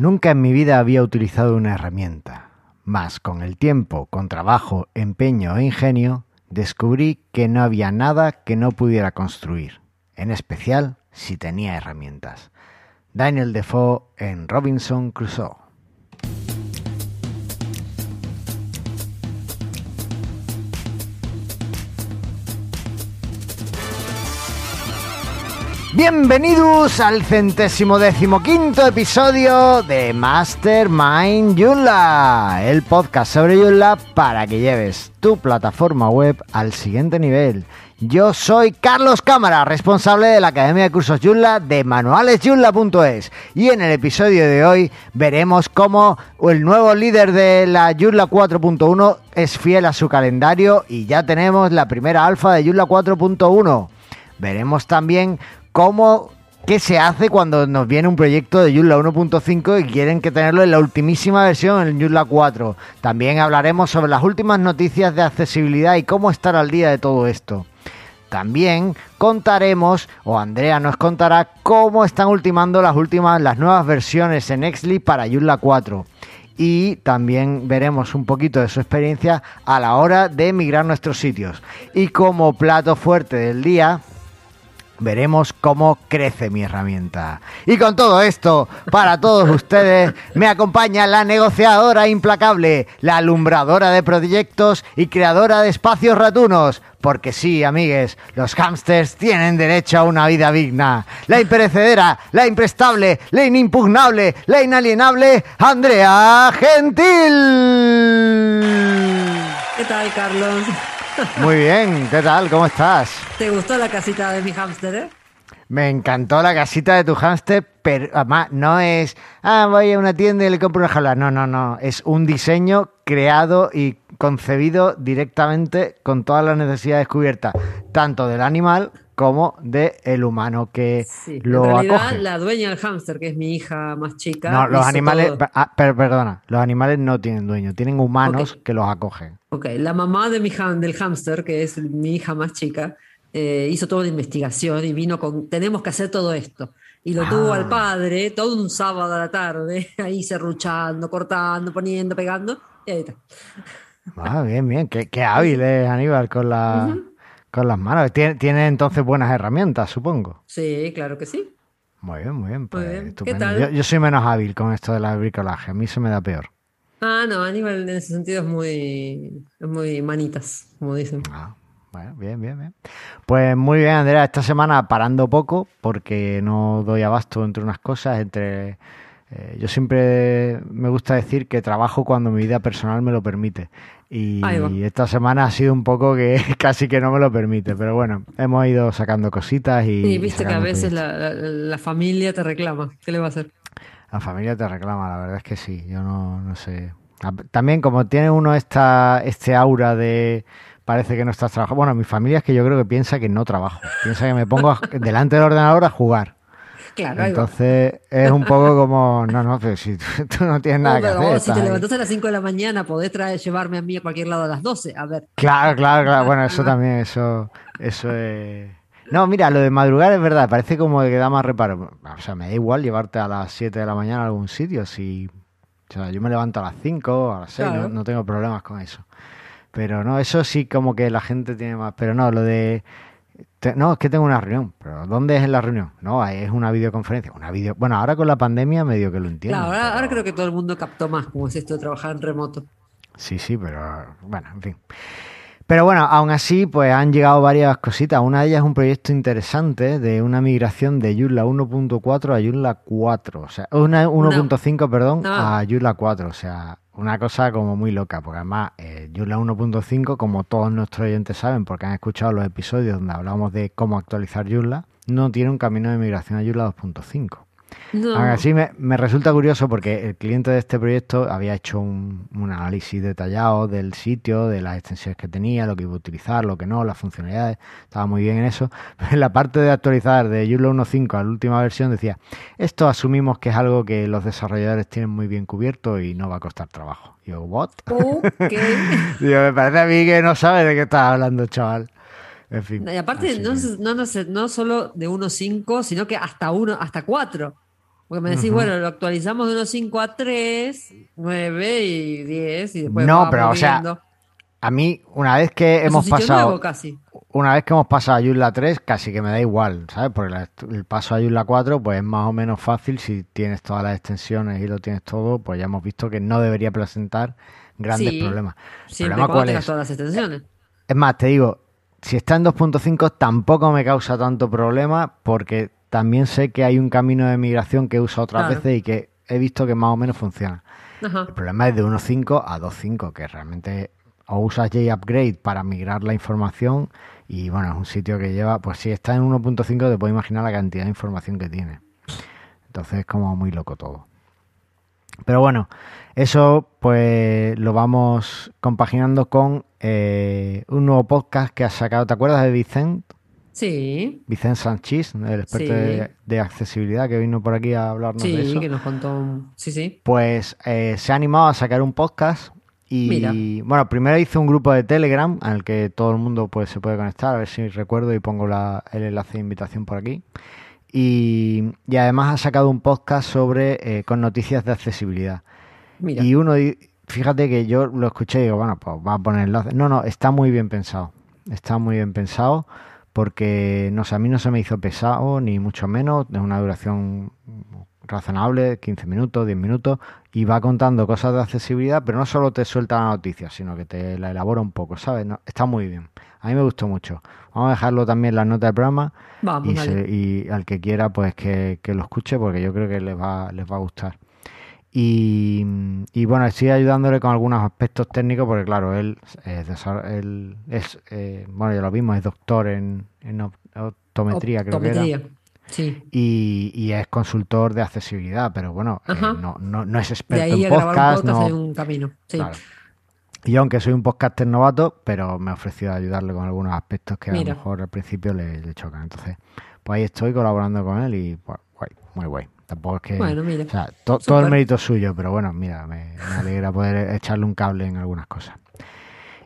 Nunca en mi vida había utilizado una herramienta, mas con el tiempo, con trabajo, empeño e ingenio, descubrí que no había nada que no pudiera construir, en especial si tenía herramientas. Daniel Defoe en Robinson Crusoe. Bienvenidos al centésimo decimoquinto episodio de Mastermind Joomla, el podcast sobre Joomla para que lleves tu plataforma web al siguiente nivel. Yo soy Carlos Cámara, responsable de la Academia de Cursos Joomla de manualesjoomla.es y en el episodio de hoy veremos cómo el nuevo líder de la Joomla 4.1 es fiel a su calendario y ya tenemos la primera alfa de Joomla 4.1. Veremos también cómo qué se hace cuando nos viene un proyecto de Joomla 1.5 y quieren que tenerlo en la ultimísima versión, en Joomla 4. También hablaremos sobre las últimas noticias de accesibilidad y cómo estar al día de todo esto. También contaremos, o Andrea nos contará, cómo están ultimando las últimas, las nuevas versiones en Exli para Joomla 4 y también veremos un poquito de su experiencia a la hora de migrar nuestros sitios. Y como plato fuerte del día, veremos cómo crece mi herramienta. Y con todo esto, para todos ustedes, me acompaña la negociadora implacable, la alumbradora de proyectos y creadora de espacios ratunos. Porque sí, amigues, los hámsters tienen derecho a una vida digna. La imperecedera, la imprestable, la inimpugnable, la inalienable, Andrea Gentil. ¿Qué tal, Carlos? Muy bien, ¿qué tal? ¿Cómo estás? ¿Te gustó la casita de mi hámster, eh? Me encantó la casita de tu hámster, pero además no es, ah, voy a una tienda y le compro una jaula. No, no, no. Es un diseño creado y concebido directamente con todas las necesidades cubiertas, tanto del animal como del el humano que Sí, lo en realidad, acoge. la dueña del hámster, que es mi hija más chica. No, los animales, ah, pero perdona, los animales no tienen dueño, tienen humanos que los acogen. Ok, la mamá de mi del hámster, que es mi hija más chica, eh, hizo toda una investigación y vino con, tenemos que hacer todo esto. Y lo tuvo Ah. al padre todo un sábado a la tarde, ahí serruchando, cortando, poniendo, pegando, y ahí está. Ah, bien, bien, qué, qué hábil es Aníbal con, la, con las manos. Tiene, tiene entonces buenas herramientas, supongo. Sí, claro que sí. Muy bien, muy bien. Pues, bien. ¿Qué tal? Yo, yo soy menos hábil con esto de la bricolaje, a mí se me da peor. Ah, no, Aníbal en ese sentido es muy, es muy manitas, como dicen. Ah, bueno, bien, bien, bien. Pues muy bien, Andrea, esta semana parando poco porque no doy abasto entre unas cosas, entre... eh, yo siempre me gusta decir que trabajo cuando mi vida personal me lo permite. Y esta semana ha sido un poco que casi que no me lo permite, pero bueno, hemos ido sacando cositas y... Y viste que a veces la, la- la familia te reclama. ¿Qué le va a hacer? La familia te reclama, la verdad es que sí, yo no, no sé. También como tiene uno esta, este aura de parece que no estás trabajando. Bueno, mi familia es que yo creo que piensa que no trabajo, piensa que me pongo delante del ordenador a jugar. Claro. Entonces es un poco como, no, no, pero si tú, tú no tienes nada No, que hacer. si te ahí. levantaste a las 5 de la mañana, podés traer, llevarme a mí a cualquier lado a las 12. A ver. Claro, claro, claro. Bueno, eso también, eso, eso es. No, mira, lo de madrugar es verdad, parece como que da más reparo. O sea, me da igual llevarte a las 7 de la mañana a algún sitio. Si, o sea, yo me levanto a las 5, a las 6, Claro. no, no tengo problemas con eso. Pero no, eso sí como que la gente tiene más. Pero no, lo de. No, es que tengo una reunión. Pero ¿dónde es la reunión? No, es una videoconferencia. Una video. Bueno, ahora con la pandemia medio que lo entiendo. Claro, ahora, pero- ahora creo que todo el mundo captó más cómo es esto de trabajar en remoto. Sí, sí, pero bueno, en fin. Pero bueno, aún así, pues han llegado varias cositas. Una de ellas es un proyecto interesante de una migración de Joomla 1.4 a Joomla 4. O sea, una 1.5, perdón, a Joomla 4. O sea, una cosa como muy loca, porque además eh, Joomla 1.5, como todos nuestros oyentes saben, porque han escuchado los episodios donde hablamos de cómo actualizar Joomla, no tiene un camino de migración a Joomla 2.5. No. Me, me resulta curioso porque el cliente de este proyecto había hecho un, un análisis detallado del sitio, de las extensiones que tenía, lo que iba a utilizar, lo que no, las funcionalidades, estaba muy bien en eso. Pero en la parte de actualizar de Joomla 1.5 a la última versión decía, esto asumimos que es algo que los desarrolladores tienen muy bien cubierto y no va a costar trabajo. Y yo, ¿what? Ok. Digo, me parece a mí que no sabes de qué estás hablando, chaval. En fin. Y aparte, no, no, no, no solo de 1.5, sino que hasta uno, hasta 4. Porque me decís, bueno, lo actualizamos de 1.5 a 3, 9 y 10 y después No, va pero o sea. A mí, una vez que Es hemos pasado. nuevo casi. Una vez que hemos pasado a Joomla 3, casi que me da igual, ¿sabes? Porque la- el paso a Joomla 4, pues es más o menos fácil si tienes todas las extensiones y lo tienes todo, pues ya hemos visto que no debería presentar grandes Sí, problemas. ¿El Siempre problema cuando cuál tengas es? todas las extensiones. Es más, te digo, si está en 2.5 tampoco me causa tanto problema porque también sé que hay un camino de migración que uso otras Claro. veces y que he visto que más o menos funciona. Ajá. El problema es de 1.5 a 2.5, que realmente o usas JUpgrade para migrar la información y bueno, es un sitio que lleva, pues si está en 1.5 te puedes imaginar la cantidad de información que tiene. Entonces es como muy loco todo. Pero bueno, eso pues lo vamos compaginando con eh, un nuevo podcast que has sacado. ¿Te acuerdas de Vicent? Sí, Vicent Sánchez, el experto Sí. de, de accesibilidad que vino por aquí a hablarnos de sí, eso. que nos contó. un- Sí, sí. Pues eh, se ha animado a sacar un podcast y Mira. bueno, primero hizo un grupo de Telegram al que todo el mundo pues se puede conectar, a ver si recuerdo y pongo la- el enlace de invitación por aquí. Y, y además ha sacado un podcast sobre eh, con noticias de accesibilidad. Mira. Y uno, fíjate que yo lo escuché y digo, bueno, pues va a poner enlace. No, no, está muy bien pensado. Está muy bien pensado porque, no sé, a mí no se me hizo pesado, ni mucho menos. Es una duración razonable, 15 minutos, 10 minutos, y va contando cosas de accesibilidad, pero no solo te suelta la noticia, sino que te la elabora un poco, ¿sabes? No, está muy bien. A mí me gustó mucho. Vamos a dejarlo también en las notas del programa Vamos, y, dale. se- y al que quiera pues que, que lo escuche porque yo creo que les va, les va a gustar. Y, y bueno, estoy ayudándole con algunos aspectos técnicos porque claro, él es, desa- él es eh, bueno, ya lo vimos, es doctor en, en op- optometría, creo que era. Sí. Y, y es consultor de accesibilidad, pero bueno, eh, no, no, no es De experto ahí en podcast. podcast no- un camino. Sí. Claro. Y aunque soy un podcaster novato, pero me he ofrecido ayudarle con algunos aspectos que a Mira. lo mejor al principio le, le chocan. Entonces, pues ahí estoy colaborando con él y pues, guay, muy guay. Tampoco es que. Bueno, mira. o sea, to- todo el mérito es suyo, pero bueno, mira, me, me alegra poder echarle un cable en algunas cosas.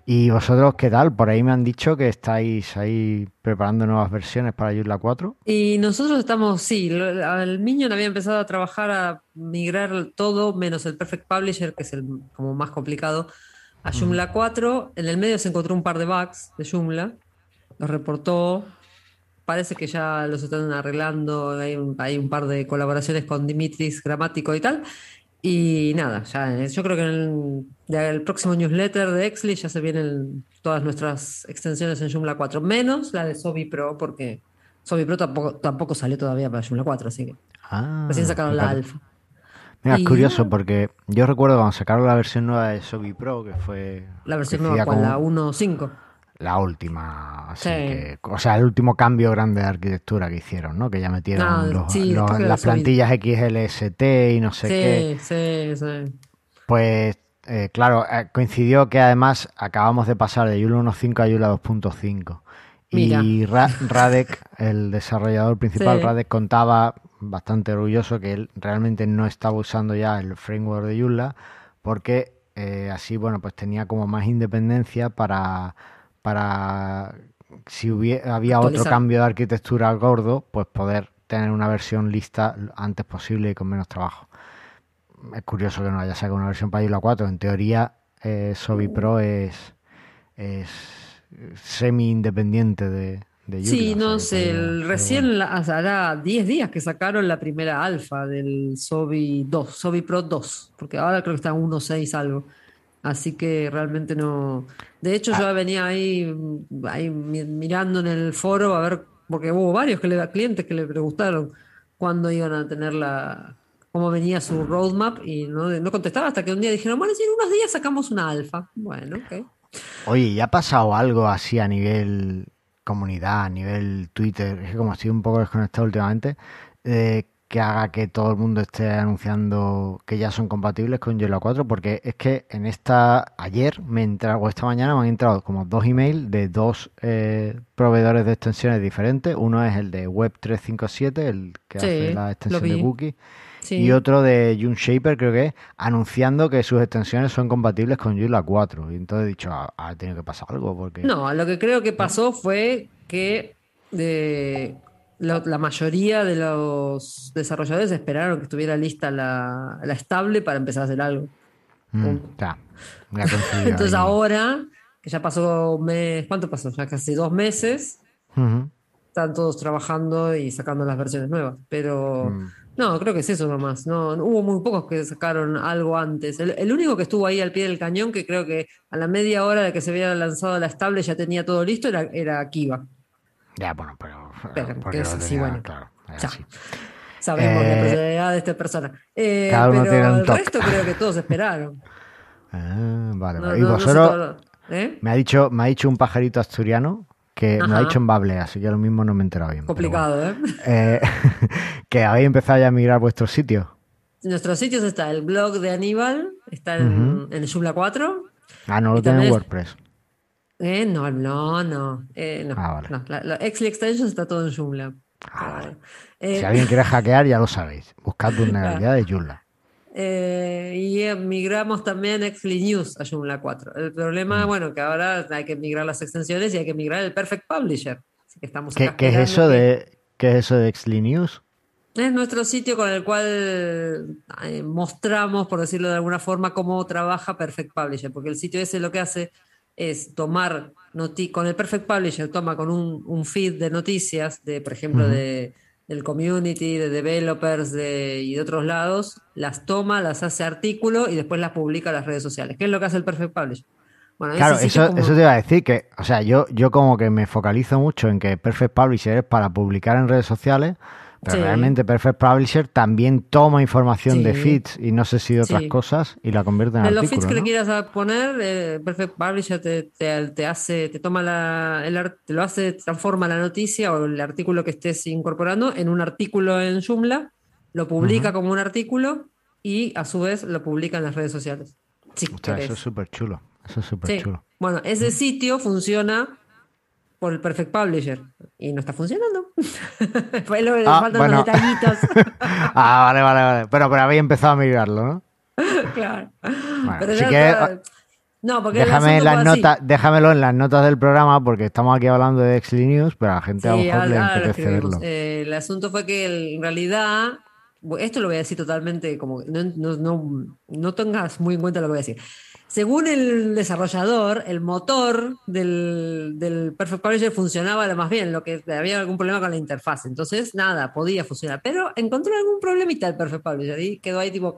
¿Y vosotros qué tal? Por ahí me han dicho que estáis ahí preparando nuevas versiones para Joomla 4. Y nosotros estamos, sí, el Minion había empezado a trabajar a migrar todo, menos el Perfect Publisher, que es el como más complicado, a Joomla 4. En el medio se encontró un par de bugs de Joomla, los reportó. Parece que ya los están arreglando, hay un, hay un par de colaboraciones con Dimitris Gramático y tal. Y nada, ya eh, yo creo que en el, próximo newsletter de Exley ya se vienen todas nuestras extensiones en Joomla 4, menos la de Sobi Pro, porque Sobi Pro tampoco, tampoco salió todavía para Joomla 4, así que Ah, recién sacaron la alfa. Mira, es curioso porque yo recuerdo cuando sacaron la versión nueva de Sobi Pro, que fue La versión nueva, ¿cuál? con La 1.5. la última, así Sí. que, o sea, el último cambio grande de arquitectura que hicieron, ¿no? Que ya metieron Ah, los- sí, los- las plantillas XLST y no sé qué. Sí, sí, sí. Pues, eh, claro, eh, coincidió que además acabamos de pasar de Joomla 1.5 a Joomla 2.5. Y Ra- Radek, el desarrollador principal, Sí. Radek contaba bastante orgulloso que él realmente no estaba usando ya el framework de Joomla porque eh, así, bueno, pues tenía como más independencia para, para si hubie- había otro cambio de arquitectura gordo, pues poder tener una versión lista antes posible y con menos trabajo. Es curioso que no haya sacado una versión para Joomla 4. En teoría, eh, Sobi Pro es, es semi-independiente de, de. Sí, o no sea, sé, el- recién bueno. la- hará 10 días que sacaron la primera alfa del Sobi 2, Sobi Pro 2, porque ahora creo que está en 1.6 algo. Así que realmente no. De hecho, Ah. yo venía ahí, ahí mi- mirando en el foro a ver, porque hubo varios que le, clientes que le preguntaron cuándo iban a tener la, cómo venía su roadmap y no, no contestaba hasta que un día dijeron, bueno, sí, en unos días sacamos una alfa. Bueno, ok. Oye, ¿y ha pasado algo así a nivel comunidad, a nivel Twitter? Es que como estoy un poco desconectado últimamente, eh, que haga que todo el mundo esté anunciando que ya son compatibles con Joomla 4, porque es que en esta, ayer me entra, o esta mañana me han entrado como dos emails de dos eh, proveedores de extensiones diferentes. Uno es el de Web357, el que Sí, hace la extensión de cookies. Sí. Y otro de June Shaper, creo que es, anunciando que sus extensiones son compatibles con Joomla 4. Y entonces he dicho, ah, ha tenido que pasar algo, porque... No, lo que creo que pasó fue que de la mayoría de los desarrolladores esperaron que estuviera lista la, estable para empezar a hacer algo. Mm, Entonces ahora, que ya pasó un mes, ¿cuánto pasó? Ya casi dos meses, están todos trabajando y sacando las versiones nuevas. Pero mm. no, creo que es eso nomás. No, hubo muy pocos que sacaron algo antes. El, único que estuvo ahí al pie del cañón, que creo que a la media hora de que se había lanzado la estable ya tenía todo listo, era, era Kiva. Ya, bueno, pero. es así, bueno. Claro, Sabemos la eh, personalidad de esta persona. Eh, pero el resto creo que todos esperaron. Ah, vale, y vosotros. ¿eh? me, ha dicho, me ha dicho un pajarito asturiano que me ha dicho en Bable, así que lo mismo no me he enterado bien. Complicado, ¿eh? ¿eh? que habéis empezado ya a migrar vuestros sitios. Nuestros sitios está el blog de Aníbal, está en, el Joomla 4. Ah, no lo tiene en WordPress. Eh, no, no, no. Eh, no, ah, no. La, Extensions está todo en Joomla. Ah, eh, si alguien quiere hackear, ya lo sabéis. Buscad vulnerabilidad de Joomla. Eh, y migramos también Exli News a Joomla 4. El problema, mm. bueno, que ahora hay que migrar las extensiones y hay que migrar el Perfect Publisher. Así que estamos ¿Qué, ¿qué es eso de qué es eso de News? Es nuestro sitio con el cual mostramos, por decirlo de alguna forma, cómo trabaja Perfect Publisher, porque el sitio ese lo que hace es tomar con el Perfect Publisher, toma con un, feed de noticias, de, por ejemplo, de, del community, de developers de, y de otros lados, las toma, las hace artículo y después las publica en las redes sociales. ¿Qué es lo que hace el Perfect Publisher? Bueno, claro, eso, eso te iba a decir que, o sea, yo, yo como que me focalizo mucho en que Perfect Publisher es para publicar en redes sociales, pero realmente Perfect Publisher también toma información de feeds y no sé si de otras cosas y la convierte en de los feeds que le quieras poner, eh, Perfect Publisher te, hace, te toma la, el, te lo hace, transforma la noticia o el artículo que estés incorporando en un artículo en Joomla, lo publica como un artículo y a su vez lo publica en las redes sociales. eso es súper chulo. Eso es súper chulo. Bueno, ese sitio funciona por el Perfect Publisher y no está funcionando. Fue lo que ah, faltan los detallitos. ah, vale, vale, vale. Pero, pero habéis empezado a migrarlo, ¿no? claro. pero si que, no, porque déjame las notas, déjamelo en las notas del programa porque estamos aquí hablando de Exli News, pero a la gente a lo mejor le apetece verlo. Eh, el asunto fue que en realidad, esto lo voy a decir totalmente como no, no, no, no tengas muy en cuenta lo que voy a decir. Según el desarrollador, el motor del, Perfect Publisher funcionaba lo más bien, lo que había algún problema con la interfaz. Entonces, nada, podía funcionar. Pero encontró algún problemita el Perfect Publisher y quedó ahí tipo.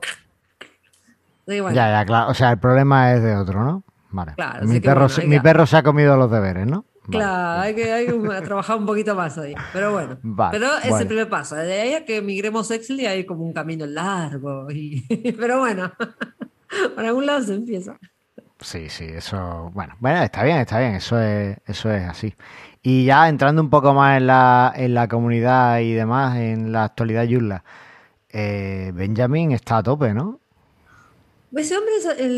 Ya, ya, claro. O sea, el problema es de otro, ¿no? Vale. mi, perro, mi perro se ha comido los deberes, ¿no? Claro, hay que, hay trabajar un poquito más ahí. Pero bueno, pero es el primer paso. De ahí a que migremos Excel hay como un camino largo. Y, pero bueno. Por algún lado se empieza. Sí, sí, eso, bueno, bueno, está bien, está bien, eso es, eso es así. Y ya entrando un poco más en la, en la comunidad y demás, en la actualidad Yula, eh, Benjamin está a tope, ¿no? Ese hombre,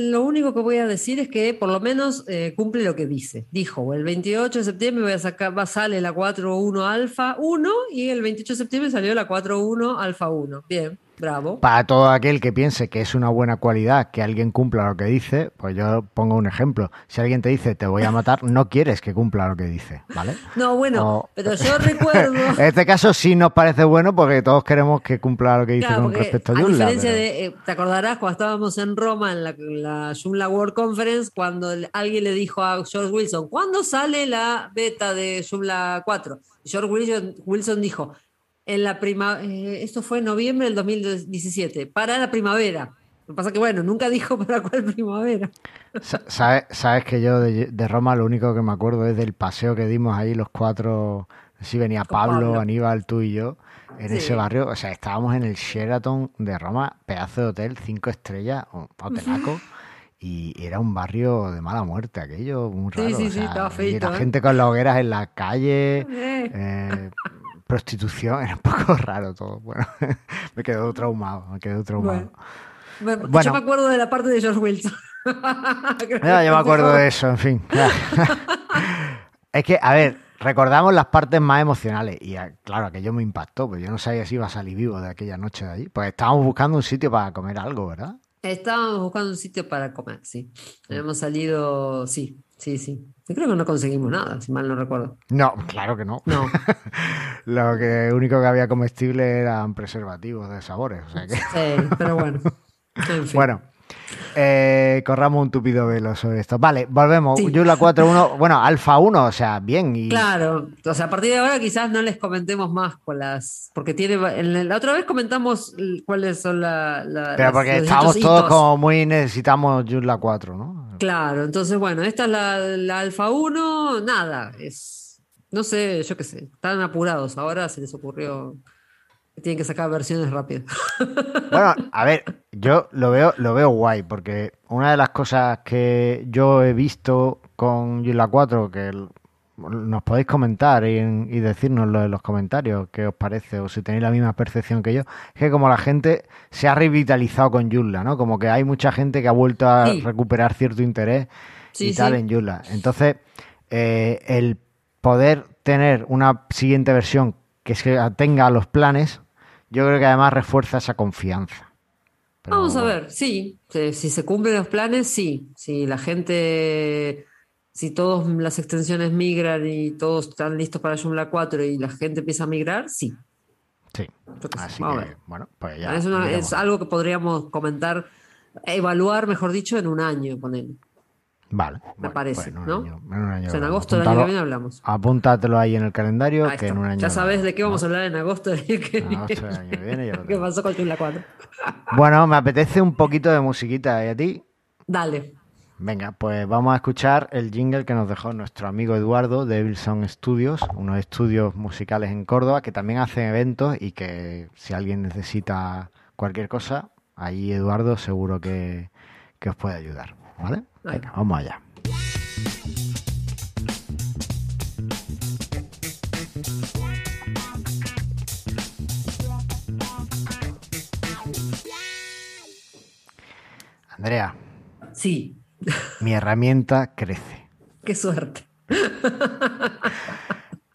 lo único que voy a decir es que por lo menos eh, cumple lo que dice. Dijo, el 28 de septiembre voy a sacar, va, sale la 4.1 alfa 1 y el 28 de septiembre salió la 4.1 alfa 1. Bien. Bravo. Para todo aquel que piense que es una buena cualidad que alguien cumpla lo que dice, pues yo pongo un ejemplo. Si alguien te dice te voy a matar, no quieres que cumpla lo que dice, ¿vale? No, bueno, pero yo recuerdo. en este caso sí nos parece bueno porque todos queremos que cumpla lo que dice con respecto a Joomla. A diferencia de, eh, te acordarás cuando estábamos en Roma en la, la Joomla World Conference, cuando alguien le dijo a George Wilson, ¿cuándo sale la beta de Joomla 4? George Wilson dijo, en la prima, eh, esto fue en noviembre del 2017, para la primavera. Lo que pasa que, bueno, nunca dijo para cuál primavera. ¿Sabes, sabes que yo de, Roma lo único que me acuerdo es del paseo que dimos ahí los cuatro, si venía Pablo, Aníbal, tú y yo, en ese barrio. O sea, estábamos en el Sheraton de Roma, pedazo de hotel, cinco estrellas, un hotelaco. y era un barrio de mala muerte aquello, muy raro. Sí, sí, sí, estaba feito, la ¿eh? gente con las hogueras en la calle, eh. Prostitución, era un poco raro todo. Bueno, me quedo traumado, me quedo traumado. Bueno, yo me acuerdo de la parte de George Wilson. ya, yo me acuerdo de eso, en fin. es que, a ver, recordamos las partes más emocionales y ah, claro, aquello me impactó, pues yo no sabía si iba a salir vivo de aquella noche de allí. Pues estábamos buscando un sitio para comer algo, ¿verdad? Estábamos buscando un sitio para comer, sí. Hemos salido, sí, sí, sí. Yo creo que no conseguimos nada, si mal no recuerdo. No, claro que no. No. Lo que único que había comestible eran preservativos de sabores. O sea que... Sí, pero bueno. En fin. Bueno, eh, corramos un tupido velo sobre esto. Vale, volvemos. Sí. Joomla 4.1, bueno, Alfa 1, o sea, bien. Y... Claro, o sea, a partir de ahora quizás no les comentemos más con las, porque tiene, en la, otra vez comentamos cuáles son la, la- Pero porque estamos todos hitos. como muy necesitamos Joomla 4, ¿no? Claro, entonces bueno, esta es la, la Alfa 1, nada, es, no sé, yo qué sé, están apurados, ahora se les ocurrió tienen que sacar versiones rápidas. Bueno, a ver, yo lo veo, lo veo guay, porque una de las cosas que yo he visto con Joomla 4, que nos podéis comentar y, y decírnoslo en los comentarios, qué os parece, o si tenéis la misma percepción que yo, es que como la gente se ha revitalizado con Joomla, ¿no? Como que hay mucha gente que ha vuelto a Sí. recuperar cierto interés Sí, y tal sí. en Joomla. Entonces, eh, el poder tener una siguiente versión que se atenga a los planes, yo creo que además refuerza esa confianza. Pero Vamos a ver, sí, si, se cumplen los planes, sí, si la gente, si todas las extensiones migran y todos están listos para Joomla 4 y la gente empieza a migrar, sí. Sí. Así vamos a que, ver. bueno, pues ya. es, una- es algo que podríamos comentar, evaluar, mejor dicho, en un año, poner. Vale. Me bueno, parece, pues en un ¿no? año- en año O sea, en agosto del año que viene hablamos. Apúntatelo ahí en el calendario, que en un año. Ya sabes de qué vamos a hablar en agosto del año que En agosto del viene. año que viene ya lo ¿Qué pasó con 4? Bueno, me apetece un poquito de musiquita. ¿Y a ti? Dale. Venga, pues vamos a escuchar el jingle que nos dejó nuestro amigo Eduardo de Evil Sound Studios, unos estudios musicales en Córdoba que también hacen eventos y que si alguien necesita cualquier cosa, ahí Eduardo seguro que, que os puede ayudar. ¿Vale? Venga, vamos allá. Andrea, Sí, mi herramienta crece. qué suerte.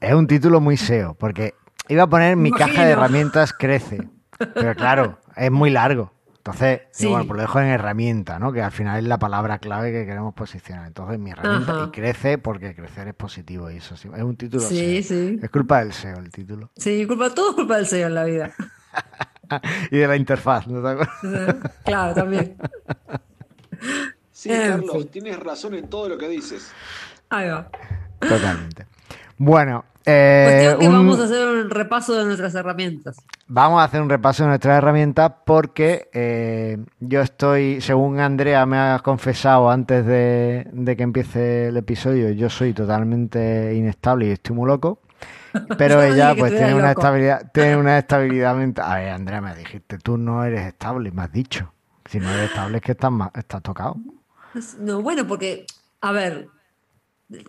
Es un título muy SEO, porque iba a poner mi caja de herramientas crece. Pero claro, es muy largo. Entonces, digo, Sí. bueno, pues lo dejo en herramienta, ¿no? Que al final es la palabra clave que queremos posicionar. Entonces, mi herramienta Ajá. y crece porque crecer es positivo y eso sí. Es un título Sí, SEO. sí. Es culpa del SEO el título. Sí, culpa, todo es culpa del sello en la vida. Y de la interfaz, ¿no te acuerdas? Claro, también. Sí, Carlos, tienes razón en todo lo que dices. Ahí va. Totalmente. Bueno, eh, Cuestión que un- vamos a hacer un repaso de nuestras herramientas. Vamos a hacer un repaso de nuestras herramientas porque eh, yo estoy, según Andrea me ha confesado antes de, de que empiece el episodio, yo soy totalmente inestable y estoy muy loco. Pero ella pues tiene una estabilidad, tiene una estabilidad mental. A ver, Andrea, me dijiste, tú no eres estable, me has dicho. Si no eres estable es que estás, estás tocado. No, bueno, porque, a ver,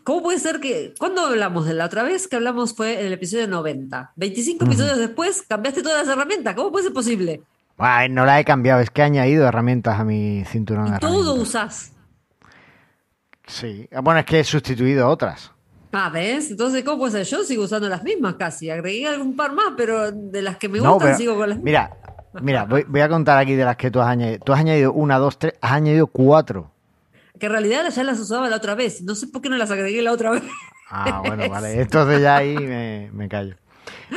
¿cómo puede ser que... ¿Cuándo hablamos de la otra vez que hablamos fue en el episodio 90? 25 episodios después cambiaste todas las herramientas. ¿Cómo puede ser posible? Ay, no la he cambiado, es que he añadido herramientas a mi cinturón de Y todo herramientas. usás. Sí, bueno, es que he sustituido otras. Ah, ¿ves? Entonces, ¿cómo puede ser? Yo sigo usando las mismas casi. Agregué algún par más, pero de las que me No, gustan pero, sigo con las mismas. Mira, mira, voy, voy a contar aquí de las que tú has añadido. Tú has añadido una, dos, tres, has añadido cuatro. Que en realidad ya las usaba la otra vez. No sé por qué no las agregué la otra vez. Ah, bueno, vale. Entonces ya ahí me, me callo.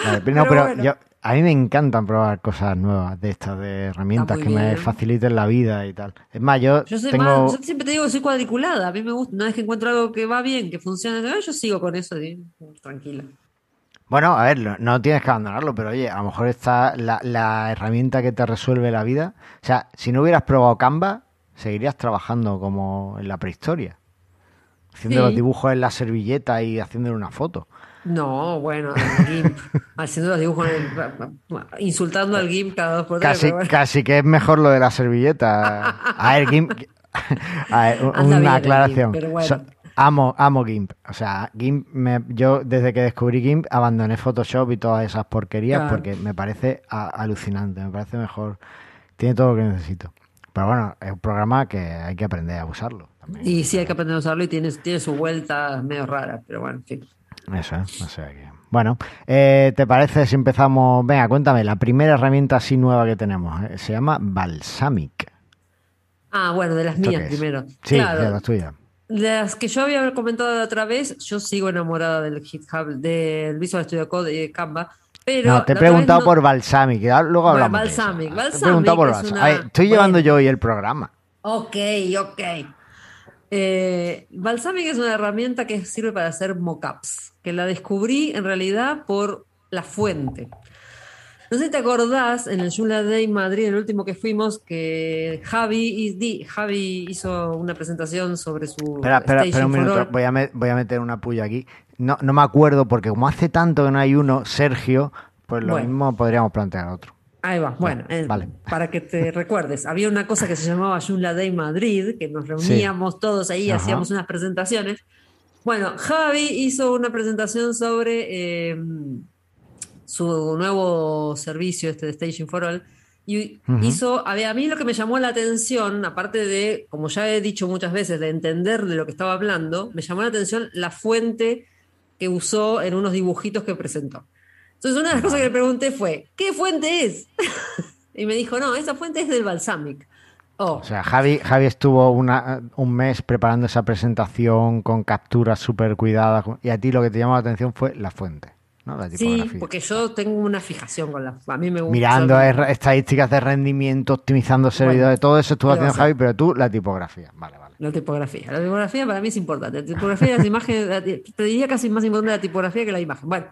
Vale, pero no, Pero bueno. yo, a mí me encantan probar cosas nuevas de estas, de herramientas que me bien. faciliten la vida y tal. Es más, yo, Yo soy tengo... más, yo siempre te digo que soy cuadriculada. A mí me gusta, una vez que encuentro algo que va bien, que funciona, yo sigo con eso, tranquila. Bueno, a ver, no, no tienes que abandonarlo, pero oye, a lo mejor está la, la herramienta que te resuelve la vida. O sea, si no hubieras probado Canva, seguirías trabajando como en la prehistoria. Haciendo Sí. los dibujos en la servilleta y haciéndole una foto. No, bueno, el GIMP, haciendo los dibujos, en el- insultando al GIMP cada dos por tres. Casi, bueno. casi que es mejor lo de la servilleta. A ver, GIMP. A ver, una aclaración. GIMP, pero bueno. So- amo, amo GIMP. O sea, GIMP, me- yo desde que descubrí GIMP abandoné Photoshop y todas esas porquerías Claro. porque me parece a- alucinante, me parece mejor. Tiene todo lo que necesito. Pero bueno, es un programa que hay que aprender a usarlo. También. Y sí hay que aprender a usarlo y tiene, tiene su vuelta medio rara, pero bueno, en fin. Eso, ¿eh? o sea que... Bueno, eh, ¿te parece si empezamos? Venga, cuéntame, la primera herramienta así nueva que tenemos eh, se llama Balsamic. Ah, bueno, de las ¿Esto mías qué primero. Sí, claro. de las tuyas. Las que yo había comentado la otra vez, yo sigo enamorada del GitHub, del Visual Studio Code de Canva. Pero no, te he preguntado no- por Balsamic, luego Bueno, hablamos. de eso. Balsamic, Te he preguntado por es una- estoy llevando bueno. yo hoy el programa. Ok, ok. Eh, Balsamic es una herramienta que sirve para hacer mockups, que la descubrí en realidad por la fuente. No sé si te acordás en el Joomla Day Madrid, el último que fuimos, que Javi, y- di- Javi hizo una presentación sobre su Espera, espera, espera un minuto. Voy a, voy a meter una puya aquí. No, no me acuerdo porque como hace tanto que no hay uno, Sergio, pues lo Bueno. mismo podríamos plantear otro. Ahí va, bueno, eh, vale. para que te recuerdes, había una cosa que se llamaba Joomla Day Madrid, que nos reuníamos todos ahí, Ajá. hacíamos unas presentaciones. Bueno, Javi hizo una presentación sobre eh, su nuevo servicio, este de Station for All, y hizo, a, ver, a mí lo que me llamó la atención, aparte de, como ya he dicho muchas veces, de entender de lo que estaba hablando, me llamó la atención la fuente que usó en unos dibujitos que presentó. Entonces, una de las cosas que le pregunté fue, ¿qué fuente es? y me dijo, no, esa fuente es del Balsamic. Oh, O sea, Javi, Javi estuvo una- un mes preparando esa presentación con capturas súper cuidadas y a ti lo que te llamó la atención fue la fuente, ¿no? La sí, porque yo tengo una fijación con la... A mí me gusta... Mirando estadísticas de rendimiento, optimizando servidores, todo eso estuvo ¿qué va a haciendo Javi, pero tú la tipografía. Vale. La tipografía. La tipografía para mí es importante. La tipografía las imágenes, la te diría casi más importante la tipografía que la imagen. Bueno,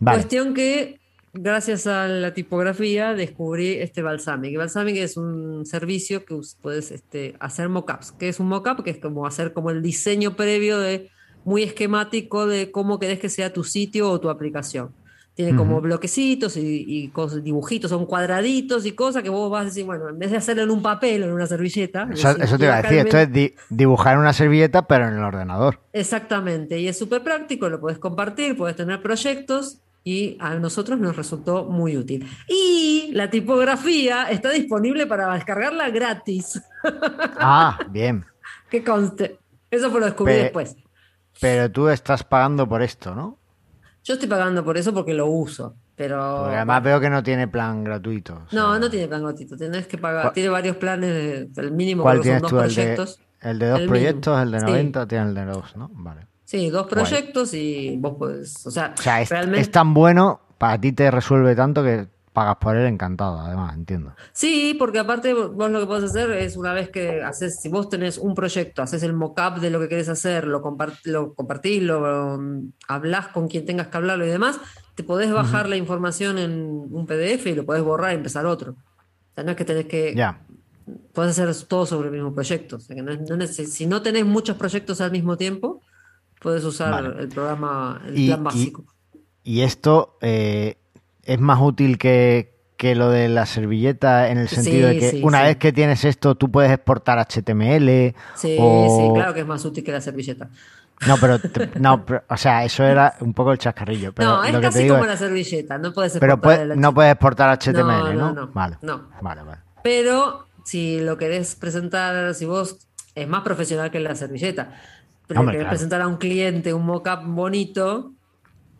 Vale. cuestión que gracias a la tipografía descubrí este Balsamic. Balsamic es un servicio que puedes este, hacer mockups. ¿Qué es un mockup? Que es como hacer como el diseño previo de muy esquemático de cómo querés que sea tu sitio o tu aplicación. Tiene como bloquecitos y, y cosas, dibujitos, son cuadraditos y cosas que vos vas a decir, bueno, en vez de hacerlo en un papel o en una servilleta. Eso, decir, eso te iba a "Quiero decir, esto es di- dibujar en una servilleta, pero en el ordenador. Exactamente, y es súper práctico, lo puedes compartir, puedes tener proyectos y a nosotros nos resultó muy útil. Y la tipografía está disponible para descargarla gratis, Ah, bien. que conste. Eso fue lo descubrí Pe- después. Pero tú estás pagando por esto, ¿no? Yo estoy pagando por eso porque lo uso, pero... Porque además veo que no tiene plan gratuito. o sea, No, no tiene plan gratuito, tenés que pagar, ¿Cuál- tiene varios planes, el mínimo ¿Cuál tienes son dos tú? ¿El de, proyectos. el de dos El mínimo. proyectos, el de Sí. 90, tiene el de dos, ¿no? Vale. Sí, dos Guay. proyectos y vos podés, o sea, O sea, es, realmente... es tan bueno, para ti te resuelve tanto que pagas por él encantado, además, entiendo. Sí, porque aparte vos lo que podés hacer es una vez que haces, si vos tenés un proyecto, haces el mock-up de lo que querés hacer, lo, compart- lo compartís, lo um, hablás con quien tengas que hablarlo y demás, te podés bajar la información en un PDF y lo podés borrar y empezar otro. O sea, no es que tenés que, Ya. podés hacer todo sobre el mismo proyecto. O sea, que no no si no tenés muchos proyectos al mismo tiempo, puedes usar Vale. el programa, el Y- plan y- básico. Y esto eh, es más útil que, que lo de la servilleta en el Sí, sentido de que sí, una sí. vez que tienes esto, tú puedes exportar HTML. Sí, o- sí, claro que es más útil que la servilleta. No, pero, te- no, pero, o sea, eso era un poco el chascarrillo. Pero no, es lo que te casi digo como es- la servilleta, no puedes pero exportar puede- el no puedes exportar HTML, No, ¿no? no, no, vale. no. Vale, vale. Pero si lo querés presentar, si vos es más profesional que la servilleta, pero Hombre, querés claro. presentar a un cliente un mock-up bonito,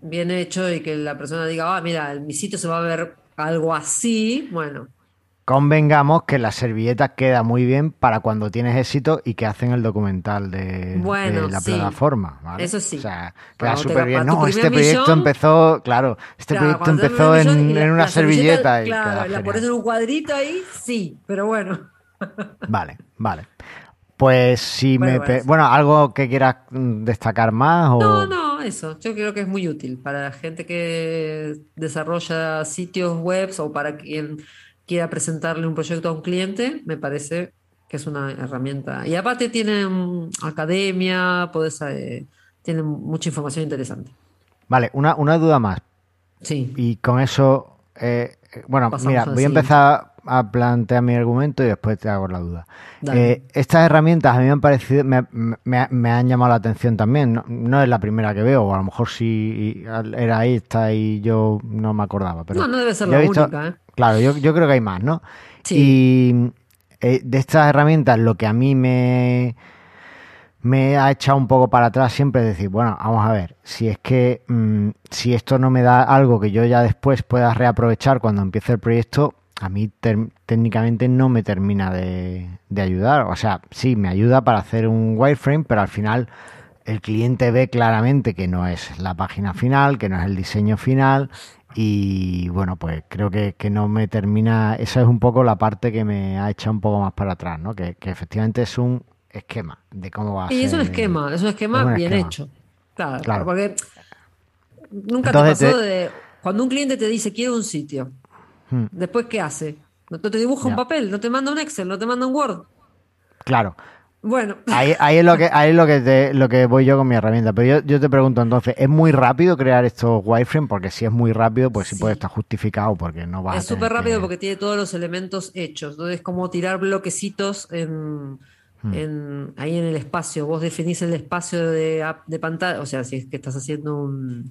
bien hecho y que la persona diga, ah, mira, en mi sitio se va a ver algo así, bueno, Convengamos que la servilleta queda muy bien para cuando tienes éxito y que hacen el documental de, Bueno, de la sí. plataforma. ¿vale? Eso sí. O sea, queda súper bien. No, este proyecto millón- empezó, claro, este Claro, proyecto empezó en, y la- en una servilleta, servilleta y claro, la pones en un cuadrito ahí, sí, pero bueno. Vale, vale. Pues si Bueno, me... Bueno, ¿algo que quieras mm, destacar más? O... No, no, eso. Yo creo que es muy útil para la gente que desarrolla sitios web o para quien quiera presentarle un proyecto a un cliente. Me parece que es una herramienta. Y aparte tienen academia, podés, eh, tienen mucha información interesante. Vale, una, una duda más. Sí. Y con eso, eh, eh, bueno, Pasamos mira, voy a empezar a plantear mi argumento y después te hago la duda. Eh, estas herramientas a mí me han parecido, me, me- me han llamado la atención también. No, no es la primera que veo, o a lo mejor sí era esta y yo no me acordaba. Pero No, no debe ser la visto- única, ¿eh? Claro, yo, yo creo que hay más, ¿no? Sí. Y eh, de estas herramientas lo que a mí me, me ha echado un poco para atrás siempre es decir, bueno, vamos a ver, si es que mm, si esto no me da algo que yo ya después pueda reaprovechar cuando empiece el proyecto, a mí técnicamente no me termina de, de ayudar. O sea, sí, me ayuda para hacer un wireframe, pero al final el cliente ve claramente que no es la página final, que no es el diseño final. Y bueno, pues creo que, que no me termina. Esa es un poco la parte que me ha echado un poco más para atrás, ¿no? Que, que efectivamente es un esquema de cómo va a Y es un esquema, es un esquema bien esquema. hecho. Claro, Claro. porque nunca Entonces te pasó de cuando un cliente te dice quiero un sitio, Hmm. después ¿qué hace? No te dibuja un papel, no te manda un Excel, no te manda un Word. Claro. Bueno, Ahí, ahí es lo que ahí es lo que te- lo que voy yo con mi herramienta. Pero yo, yo te pregunto entonces, ¿es muy rápido crear estos wireframes? Porque si es muy rápido, pues sí, Sí. puede estar justificado porque no es a tener súper rápido que- porque tiene todos los elementos hechos. Entonces es como tirar bloquecitos en, Hmm. en- ahí en el espacio. Vos definís el espacio de, de pantalla, o sea, si es que estás haciendo un,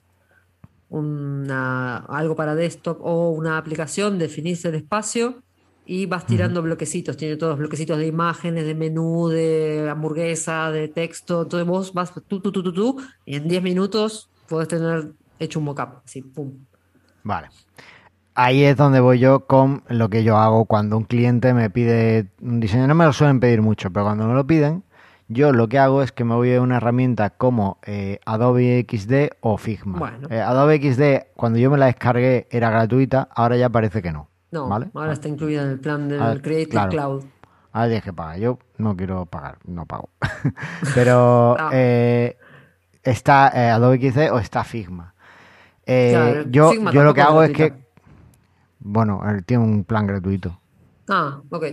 una, algo para desktop o una aplicación, definís el espacio y vas tirando bloquecitos. Tiene todos los bloquecitos de imágenes, de menú, de hamburguesa, de texto. Entonces vos vas tú, tú, tú, tú, tú, y en 10 minutos podés tener hecho un mockup. Así, pum. Vale. Ahí es donde voy yo con lo que yo hago cuando un cliente me pide un diseño. No me lo suelen pedir mucho, pero cuando me lo piden, yo lo que hago es que me voy a una herramienta como eh, Adobe XD o Figma. Bueno. Eh, Adobe XD, cuando yo me la descargué, era gratuita, ahora ya parece que no. No, ¿vale? ahora está incluida en el plan del Ah, Creative claro. Cloud. Ahora tienes que pagar. Yo no quiero pagar, no pago. Pero Ah. eh, está Adobe XD o está Figma. Claro, yo Figma yo lo que hago es que, bueno, él tiene un plan gratuito, Ah, ok.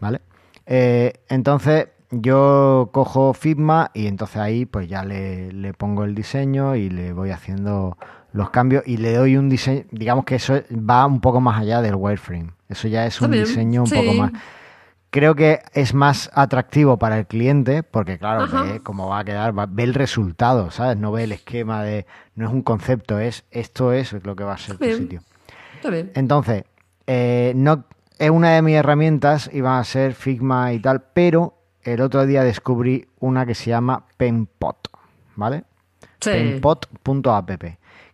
¿vale? Eh, entonces yo cojo Figma y entonces ahí pues ya le, le pongo el diseño y le voy haciendo los cambios y le doy un diseño, digamos que eso va un poco más allá del wireframe. Eso ya es un También, diseño un sí. poco más. Creo que es más atractivo para el cliente porque claro ve cómo va a quedar va- ve el resultado sabes no ve el esquema de no es un concepto es esto es lo que va a ser tu sitio. Entonces eh, no es una de mis herramientas iba a ser Figma y tal pero el otro día descubrí una que se llama Penpot vale Sí. penpot.app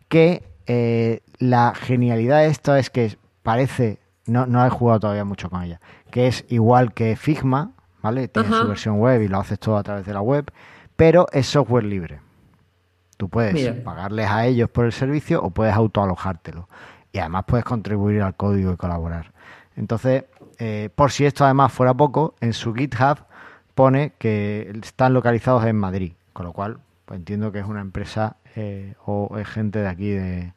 que eh, la genialidad de esto es que parece no, no he jugado todavía mucho con ella que es igual que Figma vale tiene Ajá. su versión web y lo haces todo a través de la web pero es software libre tú puedes Mira. pagarles a ellos por el servicio o puedes autoalojártelo y además puedes contribuir al código y colaborar entonces eh, por si esto además fuera poco en su GitHub pone que están localizados en Madrid, con lo cual pues entiendo que es una empresa eh, o es gente de aquí de,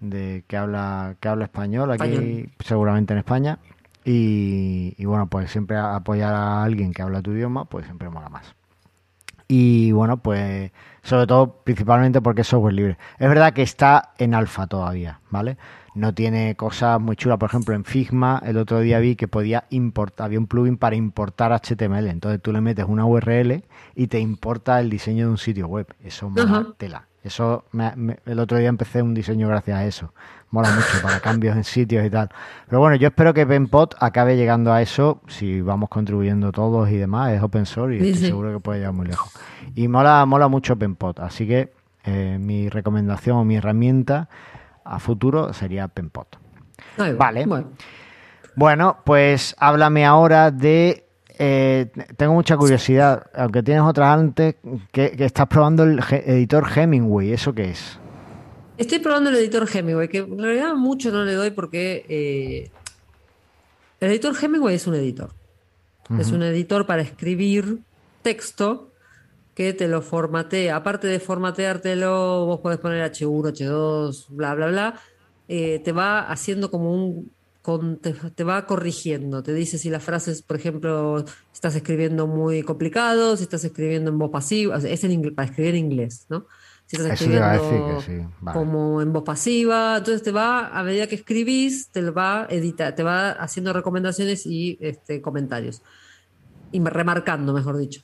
de que habla que habla español aquí Español. seguramente en España. Y, y bueno pues siempre apoyar a alguien que habla tu idioma pues siempre mola más. Y bueno pues sobre todo principalmente porque es software libre. Es verdad que está en alfa todavía vale no tiene cosas muy chulas por ejemplo en Figma el otro día vi que podía importar había un plugin para importar HTML entonces tú le metes una URL y te importa el diseño de un sitio web. Eso mola Ajá. tela. Eso me- me- el otro día empecé un diseño gracias a eso. Mola mucho para cambios en sitios y tal. Pero bueno yo espero que Penpot acabe llegando a eso si vamos contribuyendo todos y demás. Es open source y Sí, estoy sí. seguro que puede llegar muy lejos. Y mola mola mucho Penpot así que eh, mi recomendación o mi herramienta a futuro sería Penpot. Vale. Bueno, bueno, pues háblame ahora de. eh, tengo mucha curiosidad, aunque tienes otras antes, que, que estás probando el editor Hemingway. ¿Eso qué es? estoy probando el editor Hemingway, que en realidad mucho no le doy porque eh, el editor Hemingway es un editor. Es un editor para escribir texto que te lo formatea. Aparte de formateártelo, vos podés poner H1, H2, bla, bla, bla. eh, te va haciendo como un. con- te, te va corrigiendo. Te dice si las frases, por ejemplo, estás escribiendo muy complicado, si estás escribiendo en voz pasiva. o sea, es en ingle- para escribir en inglés, ¿no? Si estás Eso escribiendo sí, vale. como en voz pasiva, entonces te va, a medida que escribís, te lo va edita, te va haciendo recomendaciones y este, comentarios. Y remarcando, mejor dicho.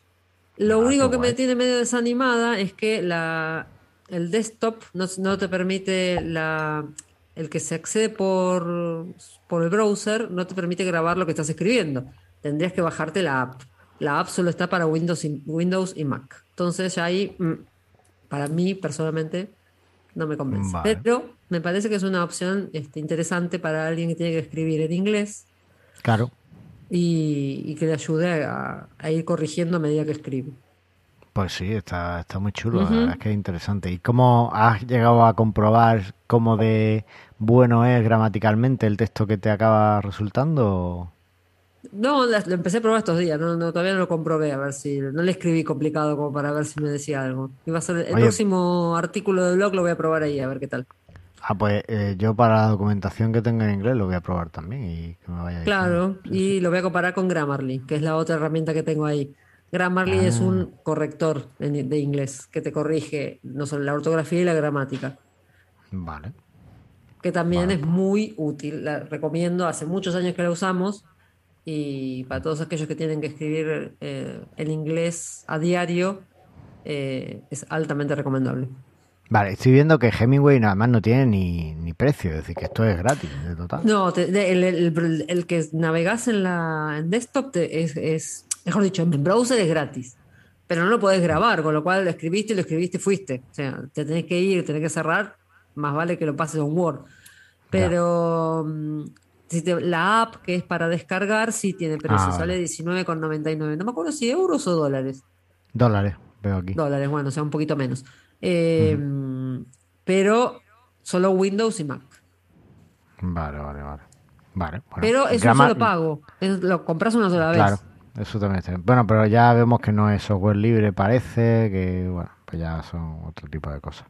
Lo Ah, único que me tiene medio desanimada es que la, el desktop no, no te permite la, el que se accede por, por el browser, no te permite grabar lo que estás escribiendo. Tendrías que bajarte la app. La app solo está para Windows y, Windows y Mac. Entonces ya ahí, mm, para mí personalmente, no me convence. Vale. Pero me parece que es una opción este, interesante para alguien que tiene que escribir en inglés Claro. Y, y que le ayude a, a ir corrigiendo a medida que escribe. Pues sí, está, está muy chulo, la Ujú. verdad es que es interesante. ¿Y cómo has llegado a comprobar cómo de bueno es gramaticalmente el texto que te acaba resultando? No, lo empecé a probar estos días, no, no, todavía no lo comprobé, a ver si, no le escribí complicado como para ver si me decía algo. Iba a ser el Oye. próximo artículo del blog, lo voy a probar ahí, a ver qué tal. Ah, pues eh, yo para la documentación que tengo en inglés lo voy a probar también y que me vaya Claro, y lo voy a comparar con Grammarly, que es la otra herramienta que tengo ahí. Grammarly es Ah. un corrector de inglés que te corrige no solo la ortografía y la gramática, Vale. que también Vale. es muy útil. La recomiendo, hace muchos años que la usamos y para todos aquellos que tienen que escribir eh, el inglés a diario eh, es altamente recomendable. Vale, estoy viendo que Hemingway nada más no tiene ni, ni precio, es decir, que esto es gratis, de total. No, te- de- el, el- el que navegas en la en desktop te- es, es, mejor dicho, en browser es gratis, pero no lo podés grabar, con lo cual lo escribiste, lo escribiste, fuiste. O sea, te tenés que ir, tenés que cerrar, más vale que lo pases a un Word. Pero mm, si te- la app que es para descargar sí tiene precio, Ah, sale vale. 19,99. No me acuerdo si euros o dólares. Dólares, veo aquí. Dólares, bueno, o sea, un poquito menos. Eh, Pero solo Windows y Mac. Vale, vale, vale. Vale. bueno. Pero es un solo pago. Es- lo compras una sola vez. Claro, eso también está bien. Bueno, pero ya vemos que no es software libre, parece, que bueno, pues ya son otro tipo de cosas.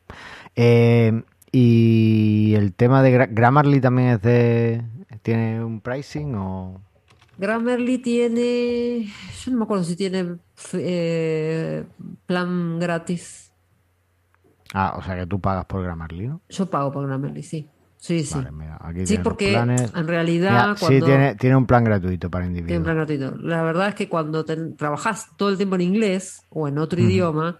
Eh, y el tema de Gra- Grammarly también es de... ¿Tiene un pricing o...? Grammarly tiene. Yo no me acuerdo si tiene eh, plan gratis. Ah, o sea que tú pagas por Grammarly, ¿no? Yo pago por Grammarly, sí. Sí, sí. Vale, mira, aquí Sí, porque planes. en realidad Mira, sí, cuando tiene, tiene un plan gratuito para tiene un individuos. plan gratuito. La verdad es que cuando te- trabajas todo el tiempo en inglés o en otro idioma,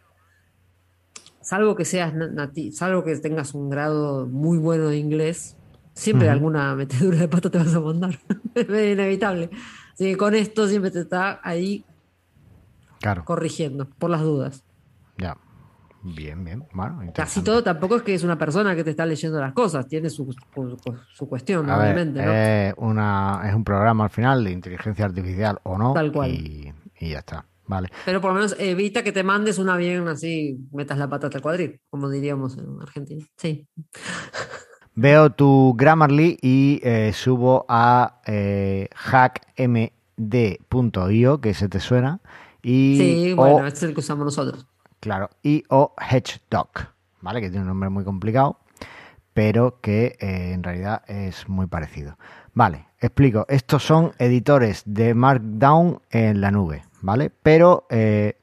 salvo que seas nativo, salvo que tengas un grado muy bueno de inglés, siempre alguna metedura de pata te vas a mandar. es inevitable. Así que con esto siempre te está ahí Claro, corrigiendo, por las dudas. ya. Bien, bien. Bueno, Casi todo tampoco es que es una persona que te está leyendo las cosas, tiene su, su, su cuestión, A ver, obviamente, ¿no? es, una, es un programa al final de inteligencia artificial o no. Tal cual. Y, y ya está. Vale. Pero por lo menos evita que te mandes una bien así, metas la pata hasta el cuadril, como diríamos en Argentina. Sí. Veo tu Grammarly y eh, subo a eh, hackmd.io, que se te suena. Y, Sí, o, bueno, este es el que usamos nosotros. Claro, y o Hedgedoc, ¿vale? Que tiene un nombre muy complicado, pero que eh, en realidad es muy parecido. Vale, explico. Estos son editores de Markdown en la nube, ¿vale? Pero eh,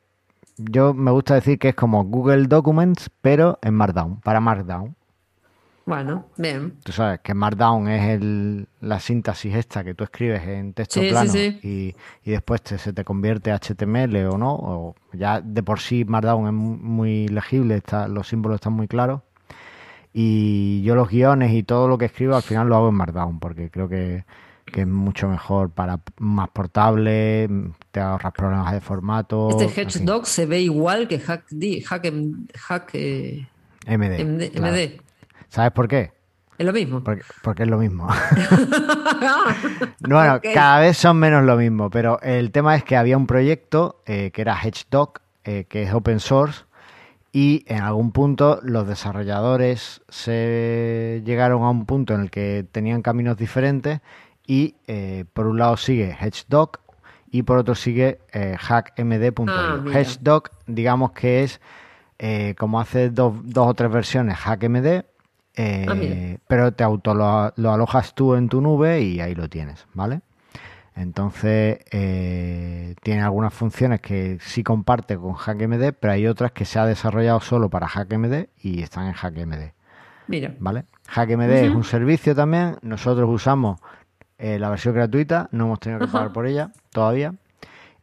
yo me gusta decir que es como Google Documents, pero en Markdown, para Markdown. Bueno, bien. Tú sabes que Markdown es el, la síntesis esta que tú escribes en texto Sí, plano sí. Y, y después te- se te convierte a HTML o no. O ya de por sí Markdown es mu- muy legible, está, los símbolos están muy claros. Y yo los guiones y todo lo que escribo al final lo hago en Markdown porque creo que, que es mucho mejor para más portable, te ahorras problemas de formato. Este Hedgedog se ve igual que Hack, D, Hack, Hack eh, MD. MD. claro. MD. ¿Sabes por qué? Es lo mismo. Porque, porque es lo mismo. Bueno, cada vez son menos lo mismo, pero el tema es que había un proyecto eh, que era Hedgehog, eh, que es open source, y en algún punto los desarrolladores se llegaron a un punto en el que tenían caminos diferentes y eh, por un lado sigue Hedgehog y por otro sigue eh, hackmd.io. Ah. Hedgehog, digamos que es como hace dos, dos o tres versiones hackmd, eh, Ah, mira. pero te auto lo, lo alojas tú en tu nube y ahí lo tienes, ¿vale? Entonces, eh, tiene algunas funciones que sí comparte con HackMD, pero hay otras que se ha desarrollado solo para HackMD y están en HackMD, Mira. ¿vale? HackMD es un servicio también, nosotros usamos eh, la versión gratuita, no hemos tenido que pagar por ella todavía,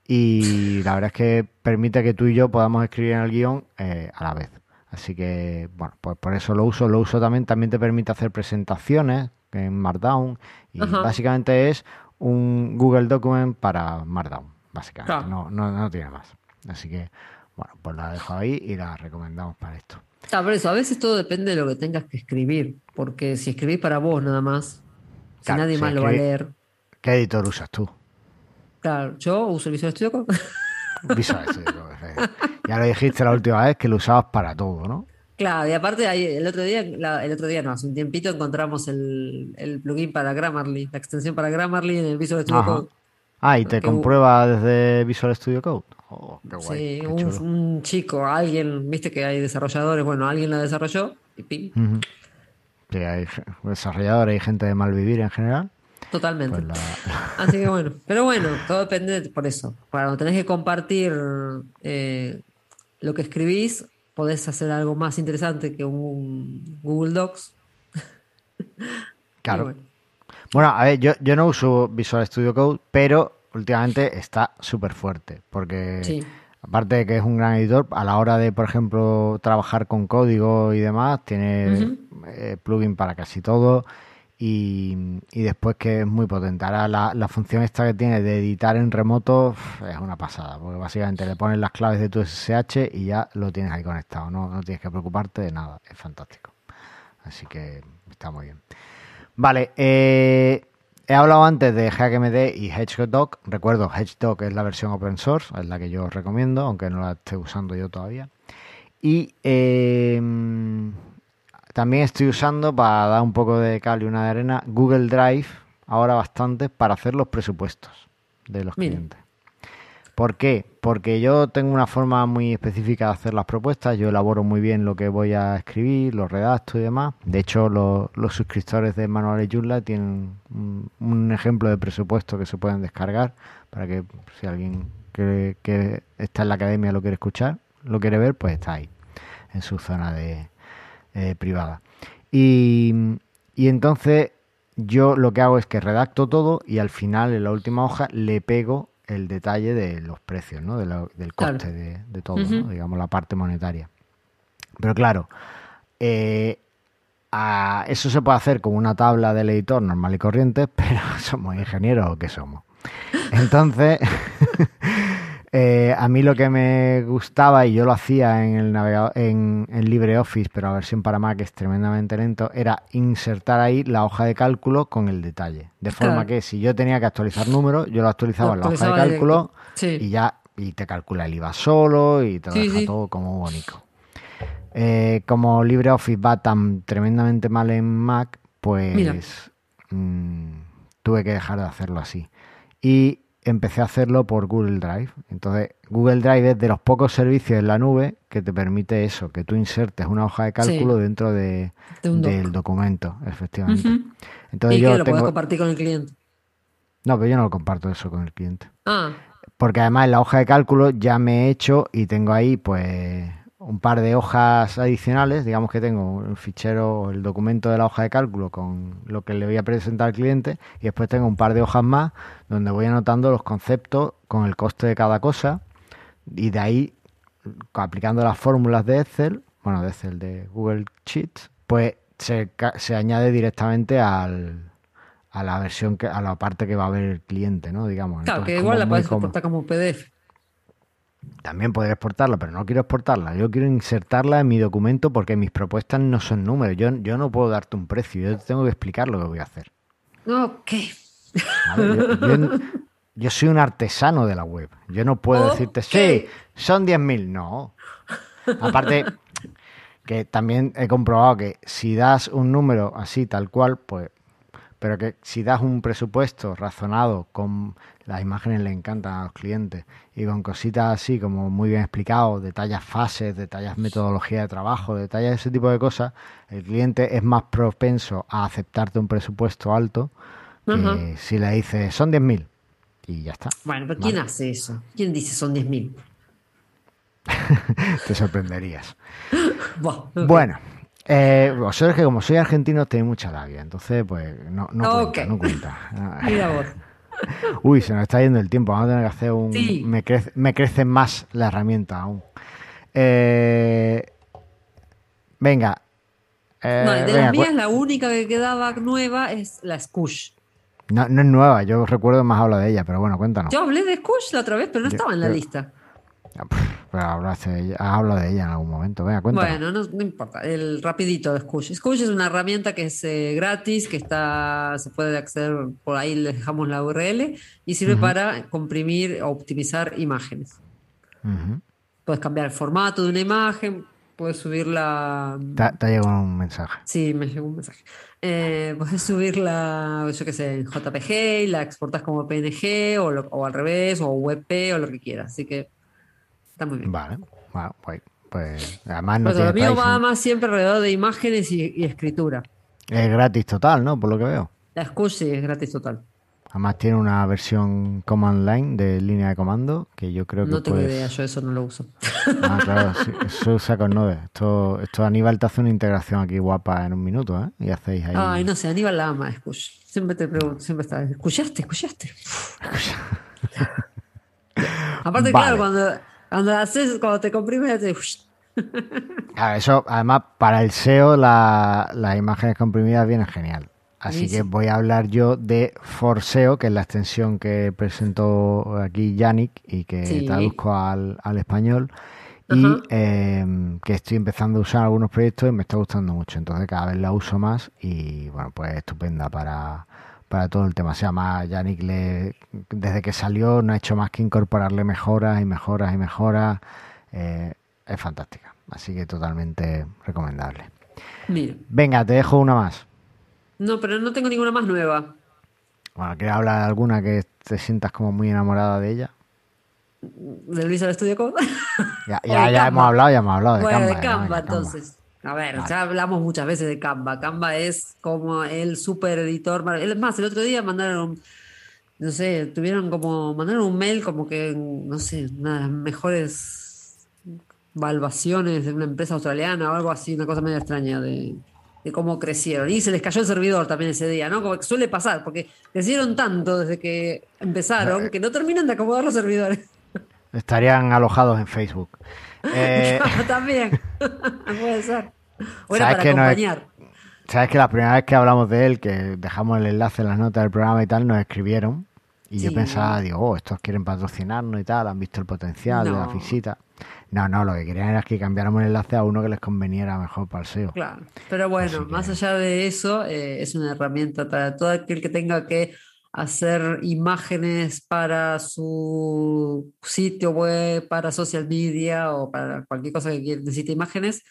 y la verdad es que permite que tú y yo podamos escribir en el guion eh, a la vez. Así que, bueno, pues por eso lo uso. Lo uso también, también te permite hacer presentaciones en Markdown. Y Ajá. básicamente es un Google Document para Markdown, básicamente. Claro. No, no, no tiene más. Así que Bueno, pues la dejo ahí y la recomendamos para esto. Ah, por eso, a veces todo depende de lo que tengas que escribir, porque si escribís para vos nada más, si Claro, nadie si más lo va a leer. ¿Qué editor usas tú? Claro, yo uso el Visual Studio Code. Visual Studio. Ya lo dijiste la última vez que lo usabas para todo, ¿no? Claro, y aparte el otro día, el otro día no, hace un tiempito encontramos el, el plugin para Grammarly, la extensión para Grammarly en el Visual Studio Ajá. Code. Ah, y te Que comprueba desde Visual Studio Code. Oh, qué guay. Sí, qué un, chico, alguien, viste que hay desarrolladores, bueno, alguien la desarrolló y pim. Sí, hay desarrolladores y gente de malvivir en general. Totalmente. Pues la, Así que bueno, pero bueno, todo depende de- por eso. Cuando tenés que compartir eh, lo que escribís, podés hacer algo más interesante que un Google Docs. Claro. Bueno, Bueno, a ver, yo, yo no uso Visual Studio Code, pero últimamente está súper fuerte, porque Sí. aparte de que es un gran editor, a la hora de, por ejemplo, trabajar con código y demás, tiene eh, plugin para casi todo y, después que es muy potente. Ahora la, función esta que tiene de editar en remoto es una pasada, porque básicamente le pones las claves de tu SSH y ya lo tienes ahí conectado, no, tienes que preocuparte de nada, es fantástico. Así que está muy bien. Vale, eh, he hablado antes de HackMD y Hedgehog. Recuerdo, Hedgehog es la versión open source, es la que yo os recomiendo, aunque no la esté usando yo todavía. Y eh, también estoy usando, para dar un poco de cal y una de arena, Google Drive, ahora bastante, para hacer los presupuestos de los Mira. clientes. ¿Por qué? Porque yo tengo una forma muy específica de hacer las propuestas, yo elaboro muy bien lo que voy a escribir, lo redacto y demás. De hecho, lo- los suscriptores de Manuales Joomla tienen un, un ejemplo de presupuesto que se pueden descargar para que si alguien que, que está en la academia lo quiere escuchar, lo quiere ver, pues está ahí, en su zona de eh, privada. Y, y entonces yo lo que hago es que redacto todo y al final, en la última hoja, le pego el detalle de los precios, ¿no? De del Claro. coste de, de todo, digamos, la parte monetaria. Pero claro, eh, a- eso se puede hacer con una tabla del editor normal y corriente, pero somos ingenieros o qué somos. Entonces, eh, a mí lo que me gustaba, y yo lo hacía en el navegador, en, en LibreOffice, pero la versión para Mac es tremendamente lento, era insertar ahí la hoja de cálculo con el detalle. De forma Claro. que si yo tenía que actualizar números, yo lo actualizaba en la hoja de cálculo. Sí. y ya y te calcula el IVA solo y te lo Sí, deja sí. todo como bonito. Eh, como LibreOffice va tan tremendamente mal en Mac, pues mm, tuve que dejar de hacerlo así. Y empecé a hacerlo por Google Drive. Entonces, Google Drive es de los pocos servicios en la nube que te permite eso, que tú insertes una hoja de cálculo dentro de, De un doc. del documento, efectivamente. Entonces y yo que lo tengo... podés compartir con el cliente. No, pero yo no lo comparto eso con el cliente. Ah, Porque además en la hoja de cálculo ya me he hecho y tengo ahí pues un par de hojas adicionales. Digamos que tengo un fichero, el documento de la hoja de cálculo con lo que le voy a presentar al cliente y después tengo un par de hojas más donde voy anotando los conceptos con el coste de cada cosa y de ahí aplicando las fórmulas de Excel, bueno, de Excel, de Google Sheets, pues se, se añade directamente al, a la versión, que, a la parte que va a ver el cliente, ¿no? Digamos. claro, Entonces, que igual la cómodo. exportar como PDF. También podría exportarla, pero no quiero exportarla. Yo quiero insertarla en mi documento porque mis propuestas no son números. Yo, yo no puedo darte un precio. Yo te tengo que explicar lo que voy a hacer. ¿vale? Yo, yo- yo soy un artesano de la web. Yo no puedo Ok. decirte, sí, son 10.000. No. Aparte, que también he comprobado que si das un número así, tal cual, pues. Pero que si das un presupuesto razonado, con las imágenes le encantan a los clientes y con cositas así como muy bien explicado, detallas fases, detallas metodología de trabajo, detallas ese tipo de cosas, el cliente es más propenso a aceptarte un presupuesto alto que si le dices son 10.000 y ya está. Bueno, pero ¿quién hace eso? ¿Quién dice son 10.000? Te sorprenderías. Bueno, eh, vosotros que como soy argentino tenéis mucha labia, entonces pues no, no Ok. cuenta, no cuenta. Mira vos. Uy, se nos está yendo el tiempo, vamos a tener que hacer un... Sí. Me, crece, me crece más la herramienta aún. Eh, venga. Eh, No, de venga, las mías, la única que quedaba nueva es la Scush. no, no es nueva, yo recuerdo más habla de ella, pero bueno, cuéntanos. Yo hablé de Scush la otra vez, pero no Yo- estaba en la yo- lista. Ah, hablaste de ella, de en algún momento. Venga. Bueno, no, no importa. El rapidito de Scoosh. Scoosh es una herramienta que es eh, gratis, que está, se puede acceder por ahí, les dejamos la URL y sirve para comprimir o optimizar imágenes. Puedes cambiar el formato de una imagen, puedes subirla. Te, te ha llegado un mensaje. Sí, me llegó un mensaje. Eh, puedes subirla, yo qué sé, en JPG y la exportas como PNG o, lo- o al revés, o WebP o lo que quieras. Así que está muy bien. Vale, bueno, guay. Pues además no Por eso, lo mío va más siempre alrededor de imágenes y, y escritura. Es gratis total, ¿no? Por lo que veo. La sí es gratis total. Además tiene una versión command line de línea de comando que yo creo que No tengo puedes- idea, yo eso no lo uso. Ah, claro, sí, eso usa con Node. Esto, esto Aníbal te hace una integración aquí guapa en un minuto, ¿eh? Y hacéis ahí. Ay, no sé, Aníbal la ama, Scoosh. Siempre te pregunto, siempre está, ¿escuchaste? ¿Escuchaste? Aparte, Vale. claro, cuando, cuando haces, cuando te comprimes, te... Claro, eso, además, para el SEO, la- las imágenes comprimidas vienen genial. Así que voy a hablar yo de Forseo, que es la extensión que presentó aquí Yannick y que Sí. traduzco al, al español. Y eh, que estoy empezando a usar algunos proyectos y me está gustando mucho. Entonces cada vez la uso más y bueno, pues estupenda para, para todo el tema. O sea, más Yannick le, desde que salió no ha hecho más que incorporarle mejoras y mejoras y mejoras. Eh, es fantástica. Así que totalmente recomendable. Mira, Venga, te dejo una más. no, pero no tengo ninguna más nueva. Bueno, ¿quieres hablar de alguna que te sientas como muy enamorada de ella? ¿Del Visual Studio Code? Ya, ya, de hemos hablado, ya hemos hablado de bueno, Canva. de Canva, entonces. A ver, Vale. ya hablamos muchas veces de Canva. Canva es como el super editor. Es más, el otro día mandaron, no sé, tuvieron como, mandaron un mail como que, no sé, una de las mejores valvaciones de una empresa australiana o algo así, una cosa medio extraña de, de cómo crecieron. Y se les cayó el servidor también ese día, ¿no? Como que suele pasar, porque crecieron tanto desde que empezaron que no terminan de acomodar los servidores. Estarían alojados en Facebook. Eh, también. Puede ser. O era ¿Sabes para que no es- acompañar. Sabes que la primera vez que hablamos de él, que dejamos el enlace en las notas del programa y tal, nos escribieron. Y yo pensaba, digo, oh, estos quieren patrocinarnos y tal, han visto el potencial de la visita. No, no, lo que querían era que cambiáramos el enlace a uno que les conveniera mejor para el SEO. Claro. Pero bueno, que- más allá de eso, eh, es una herramienta para todo aquel que tenga que hacer imágenes para su sitio web, para social media o para cualquier cosa que necesite imágenes,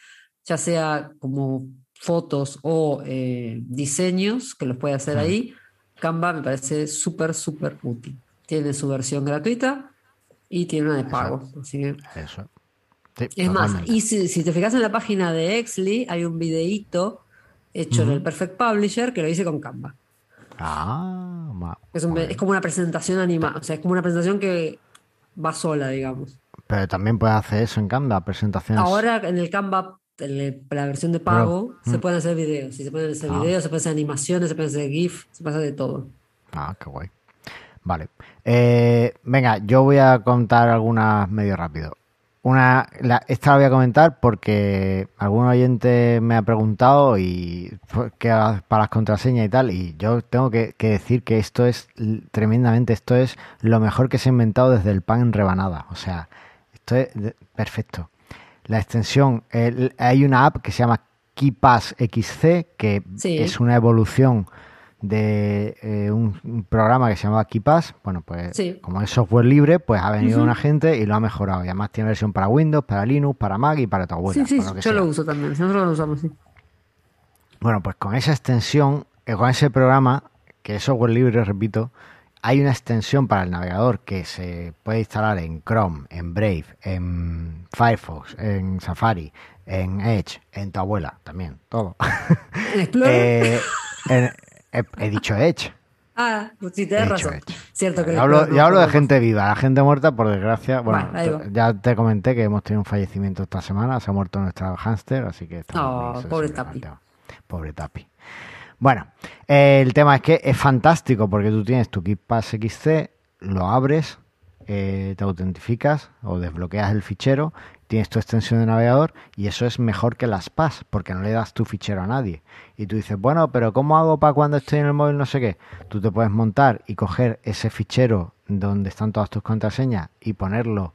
ya sea como fotos o eh, diseños que los puede hacer ahí. Canva me parece súper, súper útil. Tiene su versión gratuita y tiene una de pago. Así que Eso. Sí, Es más, y si, si te fijas en la página de Exly, hay un videíto hecho en el Perfect Publisher que lo hice con Canva. Ah, ma- Es, un- es como una presentación animada, o sea, es como una presentación que va sola, digamos. pero también puedes hacer eso en Canva, presentaciones. Ahora en el Canva, la versión de pago, se pueden hacer videos. Y se pueden hacer Ah. videos, se pueden hacer animaciones, se pueden hacer GIF, se puede hacer de todo. Ah, qué guay. Vale. Eh, venga, yo voy a contar algunas medio rápido. Una, la- esta la voy a comentar porque algún oyente me ha preguntado y pues, hago para las contraseñas y tal, y yo tengo que, que decir que esto es tremendamente, esto es lo mejor que se ha inventado desde el pan en rebanada. O sea, esto es perfecto. La extensión, el- hay una app que se llama KeyPass XC, que Sí. es una evolución de eh, un, un programa que se llamaba KeyPass. Bueno, pues Sí. como es software libre, pues ha venido una gente y lo ha mejorado. Y además tiene versión para Windows, para Linux, para Mac y para tu abuela. sí, sí, lo yo sea. lo uso también. Nosotros lo usamos, sí. Bueno, pues con esa extensión, eh, con ese programa, que es software libre, repito, hay una extensión para el navegador que se puede instalar en Chrome, en Brave, en Firefox, en Safari, en Edge, en tu abuela también, todo. En Explorer. Eh, en- he, he dicho Edge. ah, pues sí, dicho razón. Edge. Cierto que Yo hablo, yo hablo de gente viva, la gente muerta, por desgracia. Bueno, ya te comenté que hemos tenido un fallecimiento esta semana, se ha muerto nuestra hámster, así que estamos Oh, pobre Tapi. Pobre Tapi. Bueno, el tema es que es fantástico porque tú tienes tu KeePass XC, lo abres, eh, te autentificas o desbloqueas el fichero, tienes tu extensión de navegador y eso es mejor que las PAS porque no le das tu fichero a nadie. Y tú dices, bueno, pero ¿cómo hago para cuando estoy en el móvil no sé qué? Tú te puedes montar y coger ese fichero donde están todas tus contraseñas y ponerlo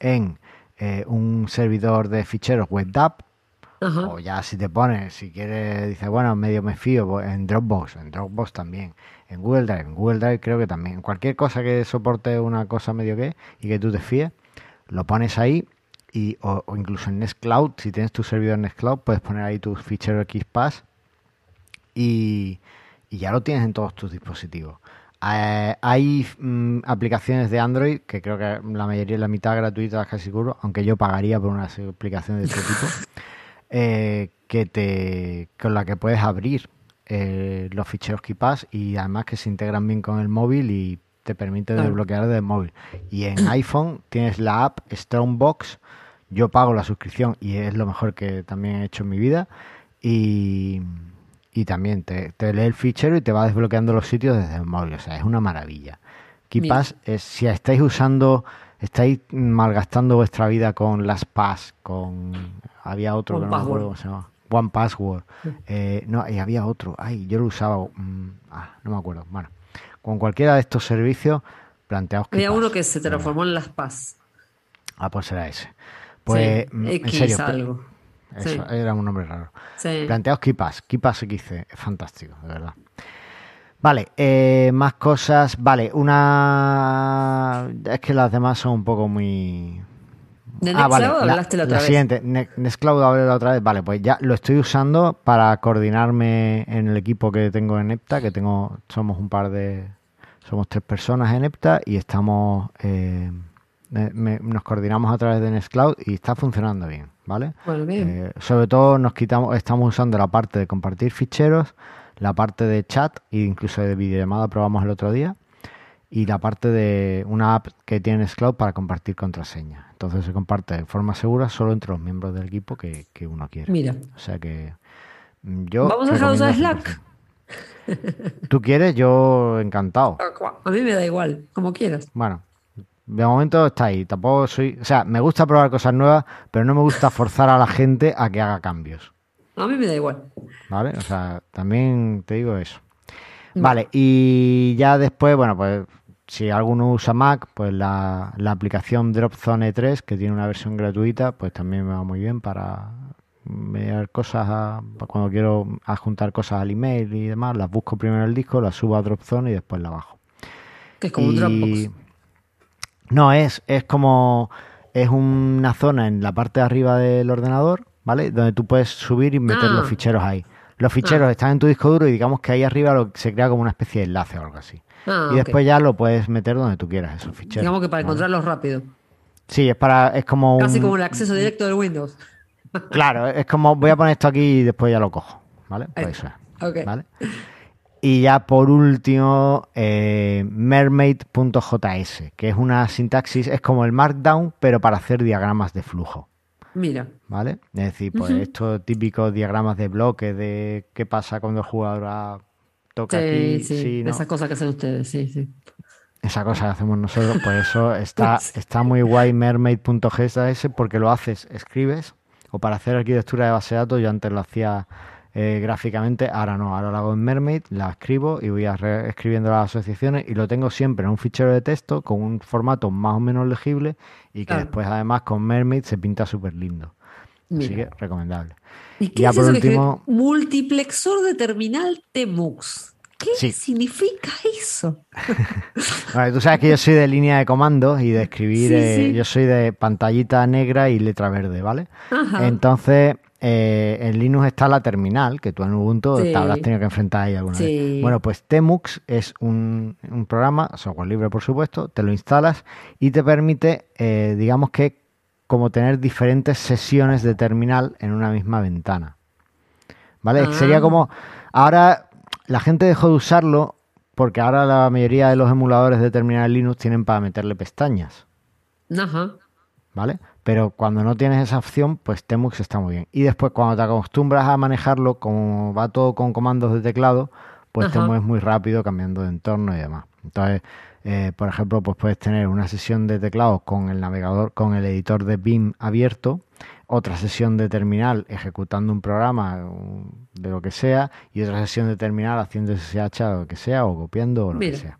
en eh, un servidor de ficheros WebDAV, Ajá. o ya si te pones, si quieres, dices, bueno, medio me fío, pues en Dropbox, en Dropbox también, en Google Drive, en Google Drive creo que también, cualquier cosa que soporte una cosa medio que y que tú te fíes, lo pones ahí y o, o incluso en Nextcloud, si tienes tu servidor en Nextcloud, puedes poner ahí tu fichero XPath y, y ya lo tienes en todos tus dispositivos. Eh, hay mm, aplicaciones de Android que creo que la mayoría, la mitad gratuitas casi seguro, aunque yo pagaría por una aplicación de este tipo, eh, que te con la que puedes abrir eh, los ficheros KeePass y además que se integran bien con el móvil y te permite Claro. desbloquear desde el móvil. Y en iPhone tienes la app Strongbox. Yo pago la suscripción y es lo mejor que también he hecho en mi vida. Y, y también te, te lee el fichero y te va desbloqueando los sitios desde el móvil. O sea, es una maravilla. KeePass es, si estáis usando, estáis malgastando vuestra vida con las Pass, con había otro One que no me Password. acuerdo cómo se llama. One Password. Eh, no, y había otro. Ay, yo lo usaba. mm, ah, no me acuerdo. Bueno, con cualquiera de estos servicios, planteaos Había KeePass, uno que se transformó en Las Paz. Ah, pues era ese. Pues, Sí, mm, en X serio, pla- algo. eso, Sí. era un nombre raro. Sí. Planteaos KeePass, KeePass XC, es fantástico, de verdad. Vale, eh, más cosas. Vale, una. Es que las demás son un poco muy. ¿De Ah, vale, hablaste la otra vez? siguiente, Ne- Nextcloud hablé la otra vez. Vale, pues ya lo estoy usando para coordinarme en el equipo que tengo en EPTA, que tengo, somos un par de, somos tres personas en EPTA y estamos, eh, me- nos coordinamos a través de Nextcloud y está funcionando bien, ¿vale? Bueno, bien. Eh, sobre todo nos quitamos, estamos usando la parte de compartir ficheros, la parte de chat e incluso de videollamada probamos el otro día y la parte de una app que tiene Nextcloud para compartir contraseñas. Entonces se comparte de forma segura solo entre los miembros del equipo que, que uno quiere. Mira. O sea que mm, yo Vamos a dejar de usar Slack. 100%. Tú quieres, yo encantado. A mí me da igual, como quieras. Bueno, de momento está ahí. Tampoco soy, o sea, me gusta probar cosas nuevas, pero no me gusta forzar a la gente a que haga cambios. A mí me da igual. ¿Vale? O sea, también te digo eso. Vale, y ya después, bueno, pues si alguno usa Mac, pues la, la aplicación Dropzone 3, que tiene una versión gratuita, pues también me va muy bien para mirar cosas, a- cuando quiero adjuntar cosas al email y demás, las busco primero en el disco, las subo a Dropzone y después la bajo. Que es como un Dropbox. No, es, es como. Es una zona en la parte de arriba del ordenador, ¿vale? Donde tú puedes subir y meter Ah. los ficheros ahí. Los ficheros Ah. están en tu disco duro y digamos que ahí arriba lo- se crea como una especie de enlace o algo así. Ah, y después ya lo puedes meter donde tú quieras, esos ficheros. Digamos que para ¿vale? encontrarlos rápido. Sí, es para. Es como. Casi un- como el acceso directo del Windows. Claro, es como voy a poner esto aquí y después ya lo cojo, ¿vale? Pues eso es. Ok. ¿vale? Y ya por último, eh, mermaid.js, que es una sintaxis, es como el Markdown, pero para hacer diagramas de flujo, Mira. ¿vale? Es decir, pues estos típicos diagramas de bloques de qué pasa cuando el jugador toca Sí, aquí, sí. sí, no. Esas cosas que hacen ustedes, sí, sí. esa cosa que hacemos nosotros, pues eso está, está muy guay mermaid.js porque lo haces, escribes, o para hacer arquitectura de base de datos, yo antes lo hacía eh, gráficamente, ahora no, ahora lo hago en Mermaid, la escribo y voy a escribiendo las asociaciones y lo tengo siempre en un fichero de texto con un formato más o menos legible y que Claro. después además con Mermaid se pinta súper lindo. Así que recomendable. ¿Y qué ya es por eso que último- Multiplexor de terminal TMUX. ¿Qué Sí. significa eso? Vale, tú sabes que yo soy de línea de comandos y de escribir, Sí, eh, sí. yo soy de pantallita negra y letra verde, ¿vale? Ajá. Entonces, eh, en Linux está la terminal, que tú en Ubuntu te habrás tenido que enfrentar ahí alguna Sí. vez. Bueno, pues Temux es un, un programa, software libre por supuesto, te lo instalas y te permite, eh, digamos que, como tener diferentes sesiones de terminal en una misma ventana. ¿Vale? Ah. Sería como, ahora la gente dejó de usarlo porque ahora la mayoría de los emuladores de terminal Linux tienen para meterle pestañas. Ajá. ¿vale? Pero cuando no tienes esa opción, pues Temux está muy bien. Y después cuando te acostumbras a manejarlo, como va todo con comandos de teclado, pues te Ajá. mueves muy rápido cambiando de entorno y demás. Entonces, eh, por ejemplo, pues puedes tener una sesión de teclado con el navegador, con el editor de BIM abierto, otra sesión de terminal ejecutando un programa de lo que sea, y otra sesión de terminal haciendo SSH o lo que sea, o copiando o lo Mira. que sea.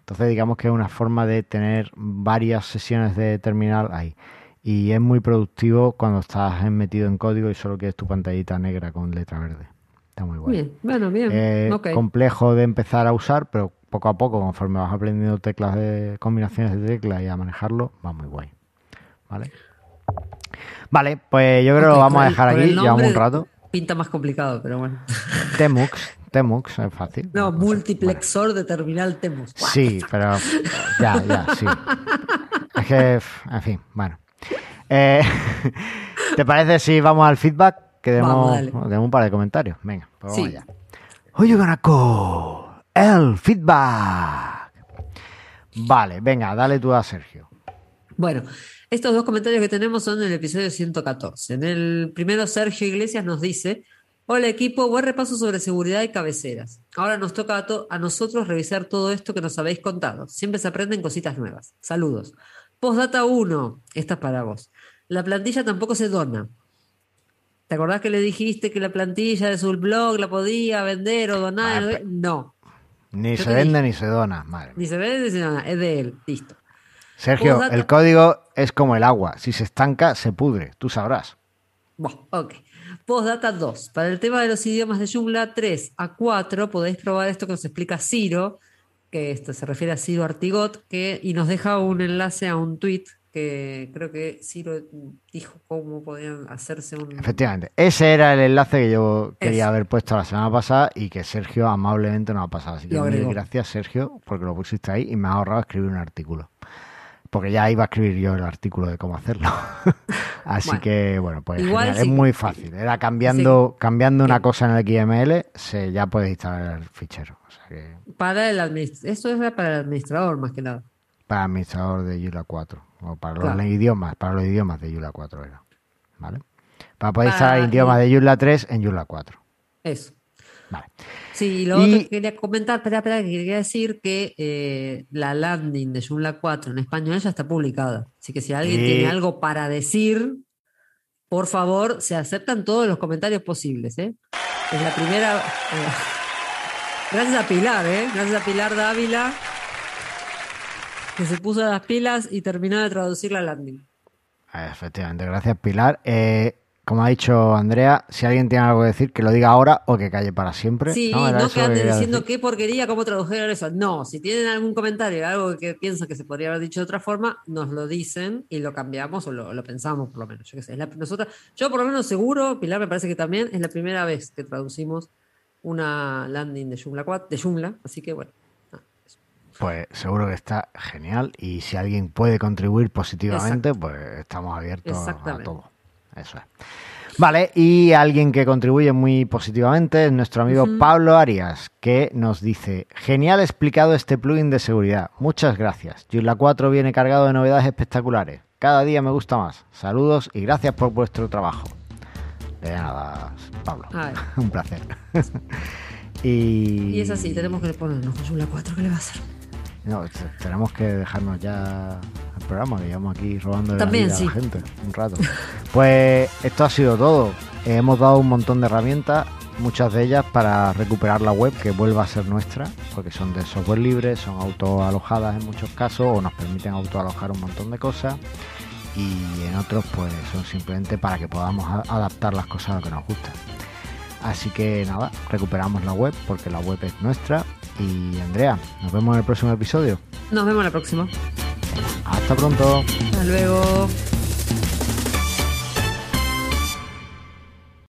Entonces, digamos que es una forma de tener varias sesiones de terminal ahí. y es muy productivo cuando estás metido en código y solo quieres tu pantallita negra con letra verde. Está muy bueno. Bien, bueno, bien. Eh. Complejo de empezar a usar, pero poco a poco, conforme vas aprendiendo teclas de combinaciones de teclas y a manejarlo, va muy guay. ¿Vale? Vale, pues yo creo que lo vamos a dejar aquí, llevamos un rato. Pinta más complicado, pero bueno. Temux, Temux, es fácil. No, multiplexor de terminal bueno, sí, pero ya, ya, sí. Es que, en fin, bueno. Eh, ¿Te parece si vamos al feedback? Que demos, un par de comentarios. Venga, pues vamos allá. Oye, Ganaco, el feedback. Vale, venga, dale tú a Sergio. Bueno, estos dos comentarios que tenemos son del episodio 114. En el primero, Sergio Iglesias nos dice: Hola equipo, buen repaso sobre seguridad y cabeceras. Ahora nos toca a, to- a nosotros revisar todo esto que nos habéis contado. Siempre se aprenden cositas nuevas. Saludos. Postdata 1, esta es para vos. La plantilla tampoco se dona. ¿Te acordás que le dijiste que la plantilla de su blog la podía vender o donar? Ah, No, Ni Yo se vende ni se dona, madre mía. ni se vende ni nada, es de él. Listo. Sergio, el código es como el agua. Si se estanca, se pudre. Tú sabrás. Bueno, ok. Postdata 2. Para el tema de los idiomas de Joomla 3 a 4 podéis probar esto que os explica Ciro, que esto se refiere a Ciro Artigot, que, y nos deja un enlace a un tweet que creo que Ciro dijo cómo podían hacerse un... Efectivamente, ese era el enlace que yo quería Eso. haber puesto la semana pasada y que Sergio amablemente nos ha pasado. Así que gracias, Sergio, porque lo pusiste ahí y me ha ahorrado escribir un artículo. Porque ya iba a escribir yo el artículo de cómo hacerlo. Así Bueno, que, bueno, pues igual genial, sí. es muy fácil. Era cambiando, cambiando una cosa en el XML, se, ya puedes instalar el fichero. O sea que Para el. Esto era para el administrador más que nada. para administrador de Yula 4 o para los idiomas, para los idiomas de Yula 4 era, ¿vale? Para poder Para- instalar idiomas de Yula 3 en Yula 4. Eso. Vale. Sí, y lo Y- otro que quería comentar, espera, espera, que quería decir que eh, la landing de Joomla 4 en español ya está publicada. Así que si alguien tiene algo para decir, por favor, se aceptan todos los comentarios posibles. ¿eh? Es la primera. eh, gracias a Pilar, ¿eh? Gracias a Pilar Dávila, que se puso las pilas y terminó de traducir la landing. Efectivamente, gracias Pilar. Eh, como ha dicho Andrea, si alguien tiene algo que decir, que lo diga ahora o que calle para siempre. Sí, ¿no? No que anden diciendo qué porquería, cómo tradujeron eso. No, si tienen algún comentario, algo que piensan que se podría haber dicho de otra forma, nos lo dicen y lo cambiamos o lo, lo pensamos por lo menos. Yo qué sé. es la- nosotras, yo por lo menos seguro, Pilar me parece que también es la primera vez que traducimos una landing de Joomla 4, de Joomla, así que bueno. Pues seguro que está genial y si alguien puede contribuir positivamente, pues estamos abiertos a todo. Eso es. Vale, y alguien que contribuye muy positivamente es nuestro amigo. Pablo Arias, que nos dice, genial explicado este plugin de seguridad. Muchas gracias. Joomla 4 viene cargado de novedades espectaculares. Cada día me gusta más. Saludos y gracias por vuestro trabajo. De nada, Pablo. Un placer. y... Y es así, tenemos que ponernos con Joomla 4, ¿qué le va a hacer? No, tenemos que dejarnos ya programa, que llevamos aquí robando de También, la vida a la sí. gente un rato. Pues esto ha sido todo. Eh, Hemos dado un montón de herramientas, muchas de ellas para recuperar la web que vuelva a ser nuestra, porque son de software libre, son autoalojadas en muchos casos o nos permiten autoalojar un montón de cosas y en otros pues son simplemente para que podamos adaptar las cosas a lo que nos gusta. Así que nada, recuperamos la web porque la web es nuestra. Y Andrea, nos vemos en el próximo episodio. Nos vemos la próxima. Hasta pronto. Hasta luego.